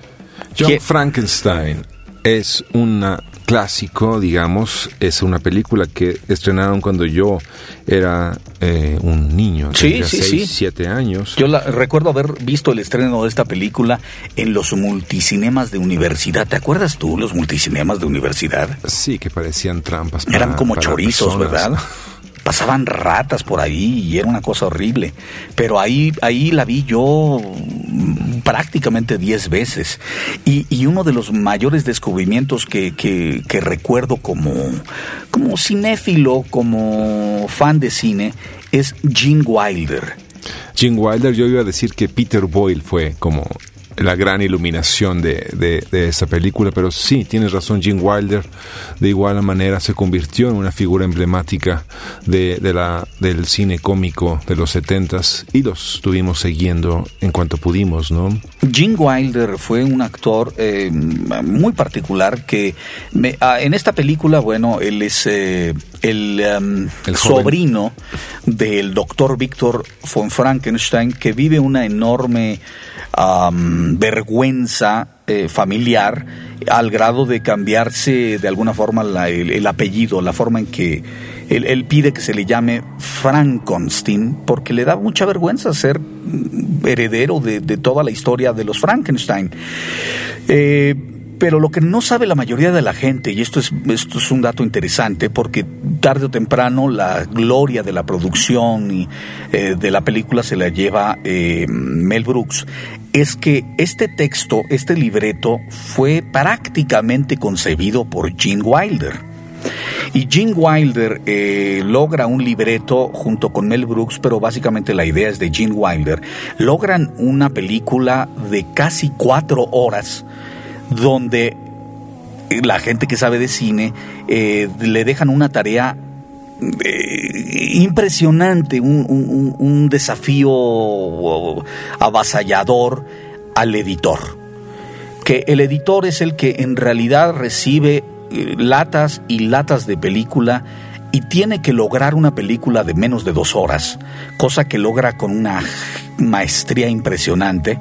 John ¿Qué- Frankenstein es un clásico, digamos, es una película que estrenaron cuando yo era eh, un niño, Sí, sí, seis, sí. siete años. Yo la- recuerdo haber visto el estreno de esta película en los multicinemas de universidad. ¿Te acuerdas tú, los multicinemas de universidad? Sí, que parecían trampas. Eran para- como para chorizos, personas. ¿verdad? [LAUGHS] Pasaban ratas por ahí y era una cosa horrible. Pero ahí, ahí la vi yo prácticamente 10 veces. Y, y uno de los mayores descubrimientos que, que- que recuerdo como, como cinéfilo, como fan de cine, es Gene Wilder. Gene Wilder, yo iba a decir que Peter Boyle fue como la gran iluminación de, de, de esa película, pero sí, tienes razón, Gene Wilder de igual manera se convirtió en una figura emblemática de, de la, del cine cómico de los setentas y los estuvimos siguiendo en cuanto pudimos, ¿no? Gene Wilder fue un actor eh, muy particular que me- ah, en esta película, bueno, él es eh, el, em, El sobrino del doctor Víctor von Frankenstein que vive una enorme vergüenza eh, familiar al grado de cambiarse de alguna forma la- el, el apellido, la forma en que él, pide que se le llame Frankenstein porque le da mucha vergüenza ser mm, heredero de, de toda la historia de los Frankenstein. Eh, pero lo que no sabe la mayoría de la gente, y esto es, esto es un dato interesante, porque tarde o temprano la gloria de la producción y, eh, de la película se la lleva eh, Mel Brooks, es que este texto, este libreto, fue prácticamente concebido por Gene Wilder. Y Gene Wilder eh, logra un libreto junto con Mel Brooks, pero básicamente la idea es de Gene Wilder. Logran una película de casi cuatro horas donde la gente que sabe de cine eh, le dejan una tarea eh, impresionante, un, desafío avasallador al editor. Que el editor es el que en realidad recibe eh, latas y latas de película y tiene que lograr una película de menos de dos horas, cosa que logra con una maestría impresionante.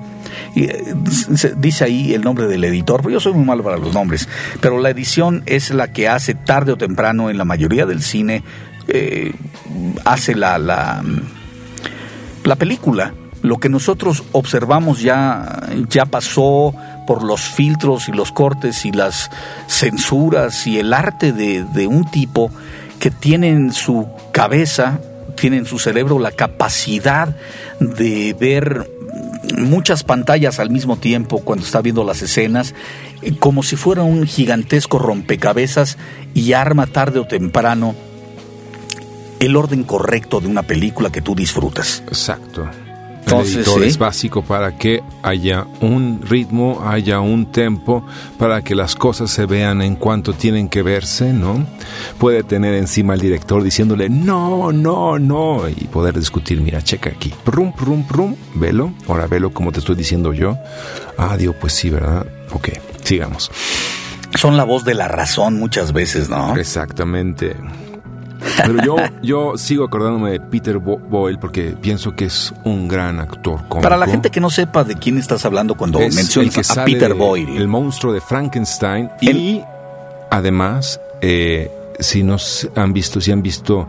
Y, eh, dice ahí el nombre del editor, pero yo soy muy malo para los nombres, pero la edición es la que hace tarde o temprano en la mayoría del cine, eh, hace la, la, la película. Lo que nosotros observamos ya, ya pasó por los filtros y los cortes y las censuras y el arte de, un tipo que tiene en su cabeza, tiene en su cerebro la capacidad de ver muchas pantallas al mismo tiempo cuando está viendo las escenas, eh, como si fuera un gigantesco rompecabezas y arma tarde o temprano el orden correcto de una película que tú disfrutas. Exacto. Entonces, el editor sí. es básico para que haya un ritmo, haya un tempo, para que las cosas se vean en cuanto tienen que verse, ¿no? Puede tener encima al director diciéndole no, no, no, y poder discutir, mira, checa aquí, prum, prum, prum, velo, ahora velo como te estoy diciendo yo. Ah, pues sí, ¿verdad? Ok, sigamos. Son la voz de la razón muchas veces, ¿no? Exactamente. Pero yo, yo sigo acordándome de Peter Bo- Boyle porque pienso que es un gran actor cómico. Para la gente que no sepa de quién estás hablando cuando es el mencionas que a Peter Boyle. El monstruo de Frankenstein. El- Y además, eh, si nos han visto, si han visto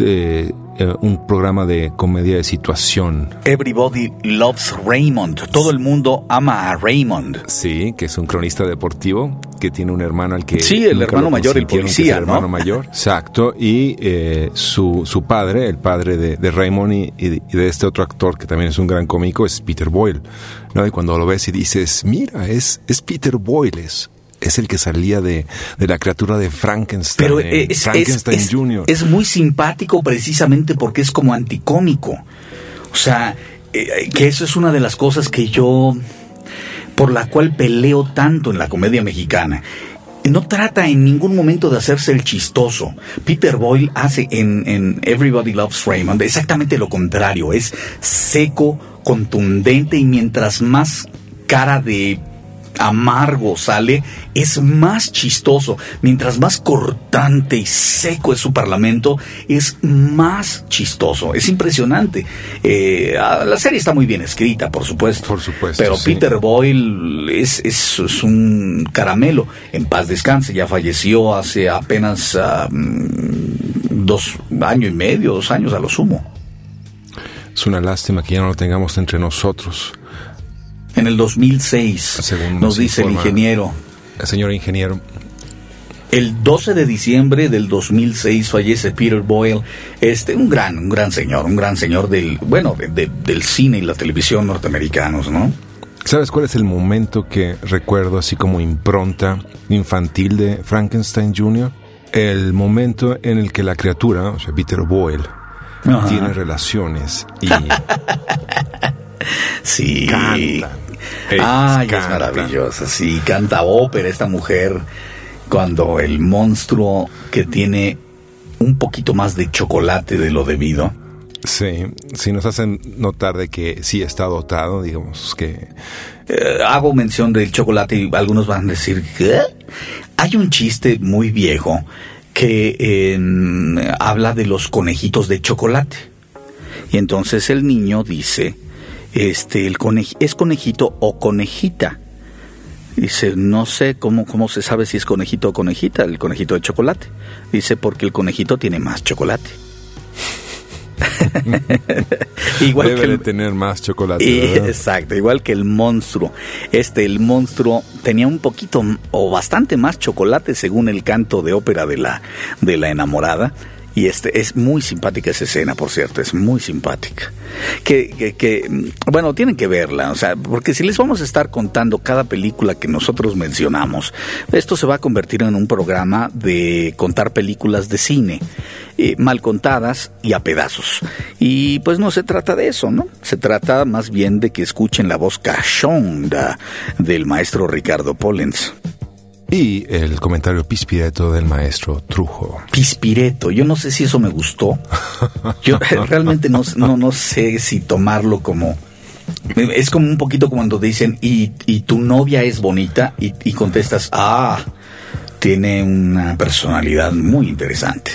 eh, eh, un programa de comedia de situación. Everybody loves Raymond. Todo el mundo ama a Raymond. Sí, que es un cronista deportivo que tiene un hermano al que. Sí, el hermano mayor, el es policía, el ¿no? hermano mayor, [LAUGHS] exacto. Y eh, su, su padre, el padre de, de Raymond y, y de este otro actor que también es un gran cómico, es Peter Boyle. ¿no? Y cuando lo ves y dices, mira, es, es Peter Boyle, es, es el que salía de, de la criatura de Frankenstein. Pero en es, es- Frankenstein es- Jr. es muy simpático precisamente porque es como anticómico. O sea, eh, que eso es una de las cosas que yo, por la cual peleo tanto en la comedia mexicana. No trata en ningún momento de hacerse el chistoso. Peter Boyle hace en, en Everybody Loves Raymond exactamente lo contrario. Es seco, contundente y mientras más cara de amargo sale, es más chistoso. Mientras más cortante y seco es su parlamento, es más chistoso. Es impresionante. Eh, ah, la serie está muy bien escrita, por supuesto. Por supuesto, Pero sí. Peter Boyle es, es, es un caramelo. En paz descanse, ya falleció hace apenas dos años y medio, dos años a lo sumo. Es una lástima que ya no lo tengamos entre nosotros. En el 2006, Según nos nos dice el ingeniero. Señor ingeniero, El 12 de diciembre del 2006 fallece Peter Boyle, este un gran, un gran señor, un gran señor del, bueno, de- de- del cine y la televisión norteamericanos, ¿no? ¿Sabes cuál es el momento que recuerdo así como impronta infantil de Frankenstein Jr.? El momento en el que la criatura, o sea, Peter Boyle, Ajá. tiene relaciones y [LAUGHS] Sí. canta. Ay, es maravillosa, sí, canta ópera esta mujer cuando el monstruo que tiene un poquito más de chocolate de lo debido. Sí, sí nos hacen notar de que sí está dotado, digamos que Eh, hago mención del chocolate y algunos van a decir ¿qué? Hay un chiste muy viejo que eh, habla de los conejitos de chocolate. Y entonces el niño dice, este, el conej- es conejito o conejita. Dice, no sé cómo, cómo se sabe si es conejito o conejita, el conejito de chocolate. Dice, porque el conejito tiene más chocolate. [LAUGHS] Igual debe que de tener más chocolate. exacto, igual que el monstruo. Este, el monstruo tenía un poquito o bastante más chocolate según el canto de ópera de la, de la enamorada. Y este es muy simpática esa escena, por cierto, es muy simpática. Que, que, que, mm, bueno, tienen que verla, o sea, porque si les vamos a estar contando cada película que nosotros mencionamos, esto se va a convertir en un programa de contar películas de cine, eh, mal contadas y a pedazos. Y pues no se trata de eso, ¿no? Se trata más bien de que escuchen la voz cachonda del maestro Ricardo Pollens. Y el comentario pispireto del maestro Trujo. Pispireto, yo no sé si eso me gustó. Yo [LAUGHS] realmente no, no, no sé si tomarlo como... Es como un poquito cuando dicen, y, y tu novia es bonita, y, y contestas, ah, tiene una personalidad muy interesante.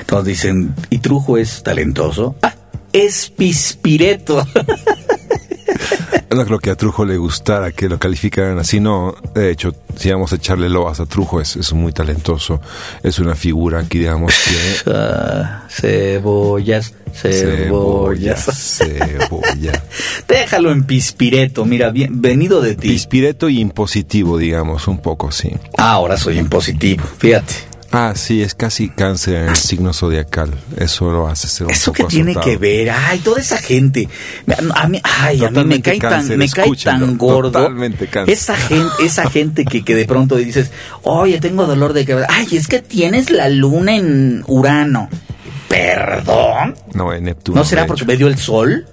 Entonces dicen, ¿y Trujo es talentoso? Ah, es pispireto. [LAUGHS] [LAUGHS] No creo que a Trujo le gustara que lo calificaran así, no. De hecho, si vamos a echarle loas a Trujo, es, es muy talentoso. Es una figura que, digamos, que... [LAUGHS] Ah, cebollas, cebollas. [LAUGHS] Cebolla. Déjalo en pispireto, mira, bien, venido de ti. Pispireto y impositivo, digamos, un poco, sí. Ahora soy impositivo, fíjate. Ah, sí, es casi cáncer en el signo zodiacal. Eso lo hace ser un ¿Eso que tiene azotado. que ver? Ay, toda esa gente. A mí, ay, a mí me cae tan, me cae tan gordo. totalmente cáncer. Esa gente, esa gente que, que de pronto dices, oye, tengo dolor de cabeza. Ay, es que tienes la luna en Urano. Perdón. No, en Neptuno. ¿No será porque me dio el sol?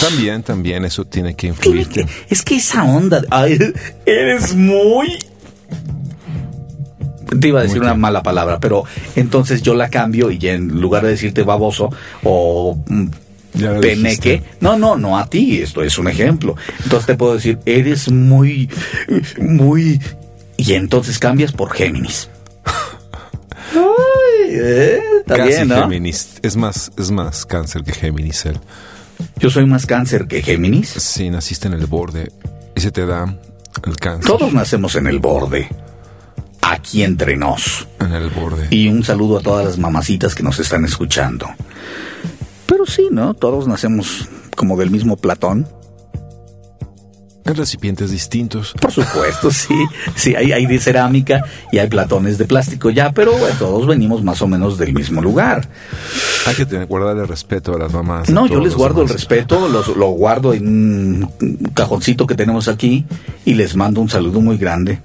También, también, eso tiene que influir. que- es que esa onda, ay, eres muy... Te iba a decir Muy una mala palabra, pero entonces yo la cambio y en lugar de decirte baboso o mm, peneque, dijiste. no, no, no a ti, esto es un ejemplo. Entonces te puedo decir, eres muy, muy... Y entonces cambias por Géminis. [LAUGHS] Ay, eh, está Casi bien, ¿no? Géminis. Es más, es más cáncer que Géminis él. Yo soy más cáncer que Géminis. Si naciste en el borde y se te da el cáncer Todos nacemos en el borde. Aquí entre nos. en el borde. Y un saludo a todas las mamacitas que nos están escuchando. Pero sí, ¿no? Todos nacemos como del mismo Platón. En recipientes distintos. Por supuesto, sí. Sí, hay, hay de cerámica y hay platones de plástico ya, pero bueno, todos venimos más o menos del mismo lugar. Hay que tener, guardarle respeto a las mamás. No, yo les guardo el respeto, los- lo guardo en un cajoncito que tenemos aquí y les mando un saludo muy grande.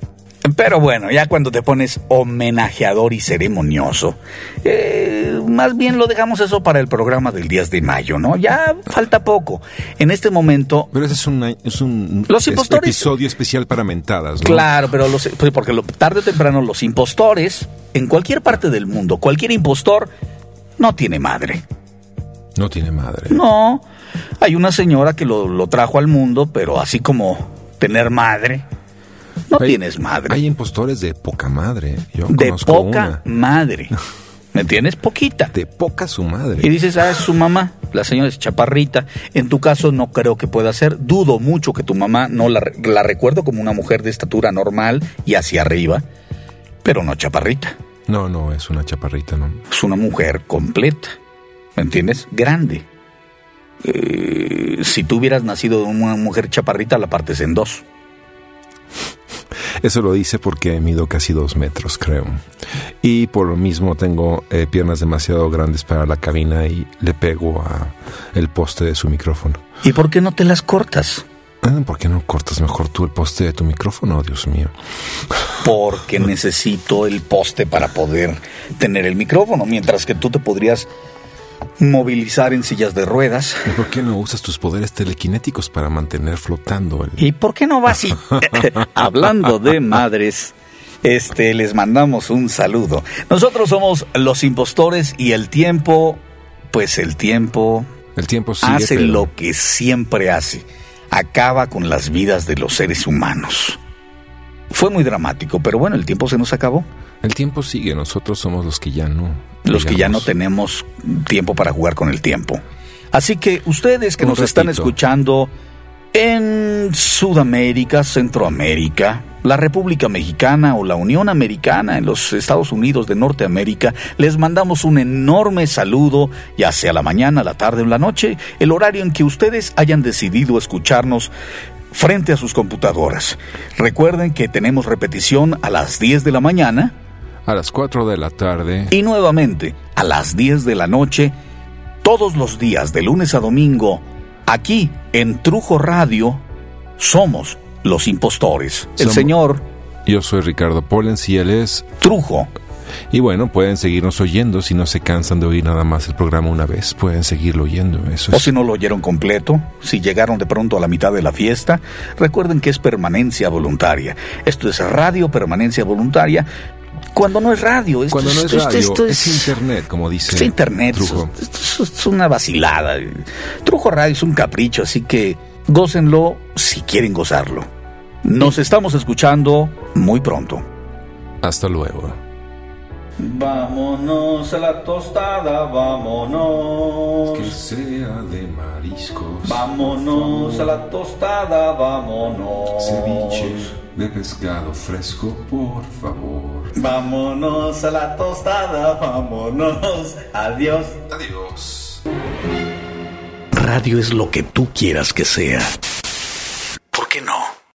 Pero bueno, ya cuando te pones homenajeador y ceremonioso, eh, más bien lo dejamos eso para el programa del 10 de mayo, ¿no? Ya falta poco. En este momento, Pero ese es un, es un Los es- impostores- episodio especial para mentadas, ¿no? claro, pero los, pues, porque lo- tarde o temprano los impostores, en cualquier parte del mundo, cualquier impostor, no tiene madre. No tiene madre. No, hay una señora que lo, lo trajo al mundo, pero así como tener madre, no Hay- tienes madre. Hay impostores de poca madre. Yo de poca una. madre. ¿Me entiendes? Poquita. De poca su madre. Y dices, ah, es su mamá, la señora es chaparrita. En tu caso no creo que pueda ser. Dudo mucho que tu mamá no la recuerdo como una mujer de estatura normal y hacia arriba, pero no chaparrita. No, no, es una chaparrita, ¿no? Es una mujer completa. ¿Me entiendes? Grande. Eh, si tú hubieras nacido de una mujer chaparrita, la partes en dos. Eso lo dice porque mido casi dos metros, creo. Y por lo mismo tengo eh, piernas demasiado grandes para la cabina y le pego a el poste de su micrófono. ¿Y por qué no te las cortas? Ah, ¿Por qué no cortas mejor tú el poste de tu micrófono, Dios mío? Porque necesito el poste para poder tener el micrófono, mientras que tú te podrías movilizar en sillas de ruedas. ¿Y por qué no usas tus poderes telequinéticos para mantener flotando el... ¿Y por qué no vas y [LAUGHS] hablando de madres? Este, les mandamos un saludo. Nosotros somos los impostores y el tiempo, pues el tiempo El tiempo sigue, hace pero lo que siempre hace. Acaba con las vidas de los seres humanos. Fue muy dramático, pero bueno, el tiempo se nos acabó. El tiempo sigue. Nosotros somos los que ya no. Los que ya no tenemos tiempo para jugar con el tiempo. Así que ustedes que Un nos están escuchando en Sudamérica, Centroamérica, la República Mexicana o la Unión Americana en los Estados Unidos de Norteamérica, les mandamos un enorme saludo, ya sea la mañana, la tarde o la noche, el horario en que ustedes hayan decidido escucharnos frente a sus computadoras. Recuerden que tenemos repetición a las 10 de la mañana, a las 4 de la tarde. Y nuevamente, a las 10 de la noche, todos los días de lunes a domingo, aquí en Trujo Radio, somos los impostores. El señor Yo soy Ricardo Pollens y él es... Trujo. Y bueno, pueden seguirnos oyendo si no se cansan de oír nada más el programa una vez. Pueden seguirlo oyendo. Eso O es... si no lo oyeron completo, si llegaron de pronto a la mitad de la fiesta, recuerden que es permanencia voluntaria. Esto es radio permanencia voluntaria. Cuando no es radio, esto Cuando no es esto- radio, esto es internet, como dice Es internet, Trujo. esto- esto es una vacilada. Trujo Radio es un capricho, así que gócenlo si quieren gozarlo. Nos estamos escuchando muy pronto. Hasta luego. Vámonos a la tostada, vámonos. sea de mariscos. Vámonos a la tostada, vámonos de pescado fresco, por favor. Vámonos a la tostada, vámonos. Adiós. Adiós. Radio es lo que tú quieras que sea. ¿Por qué no?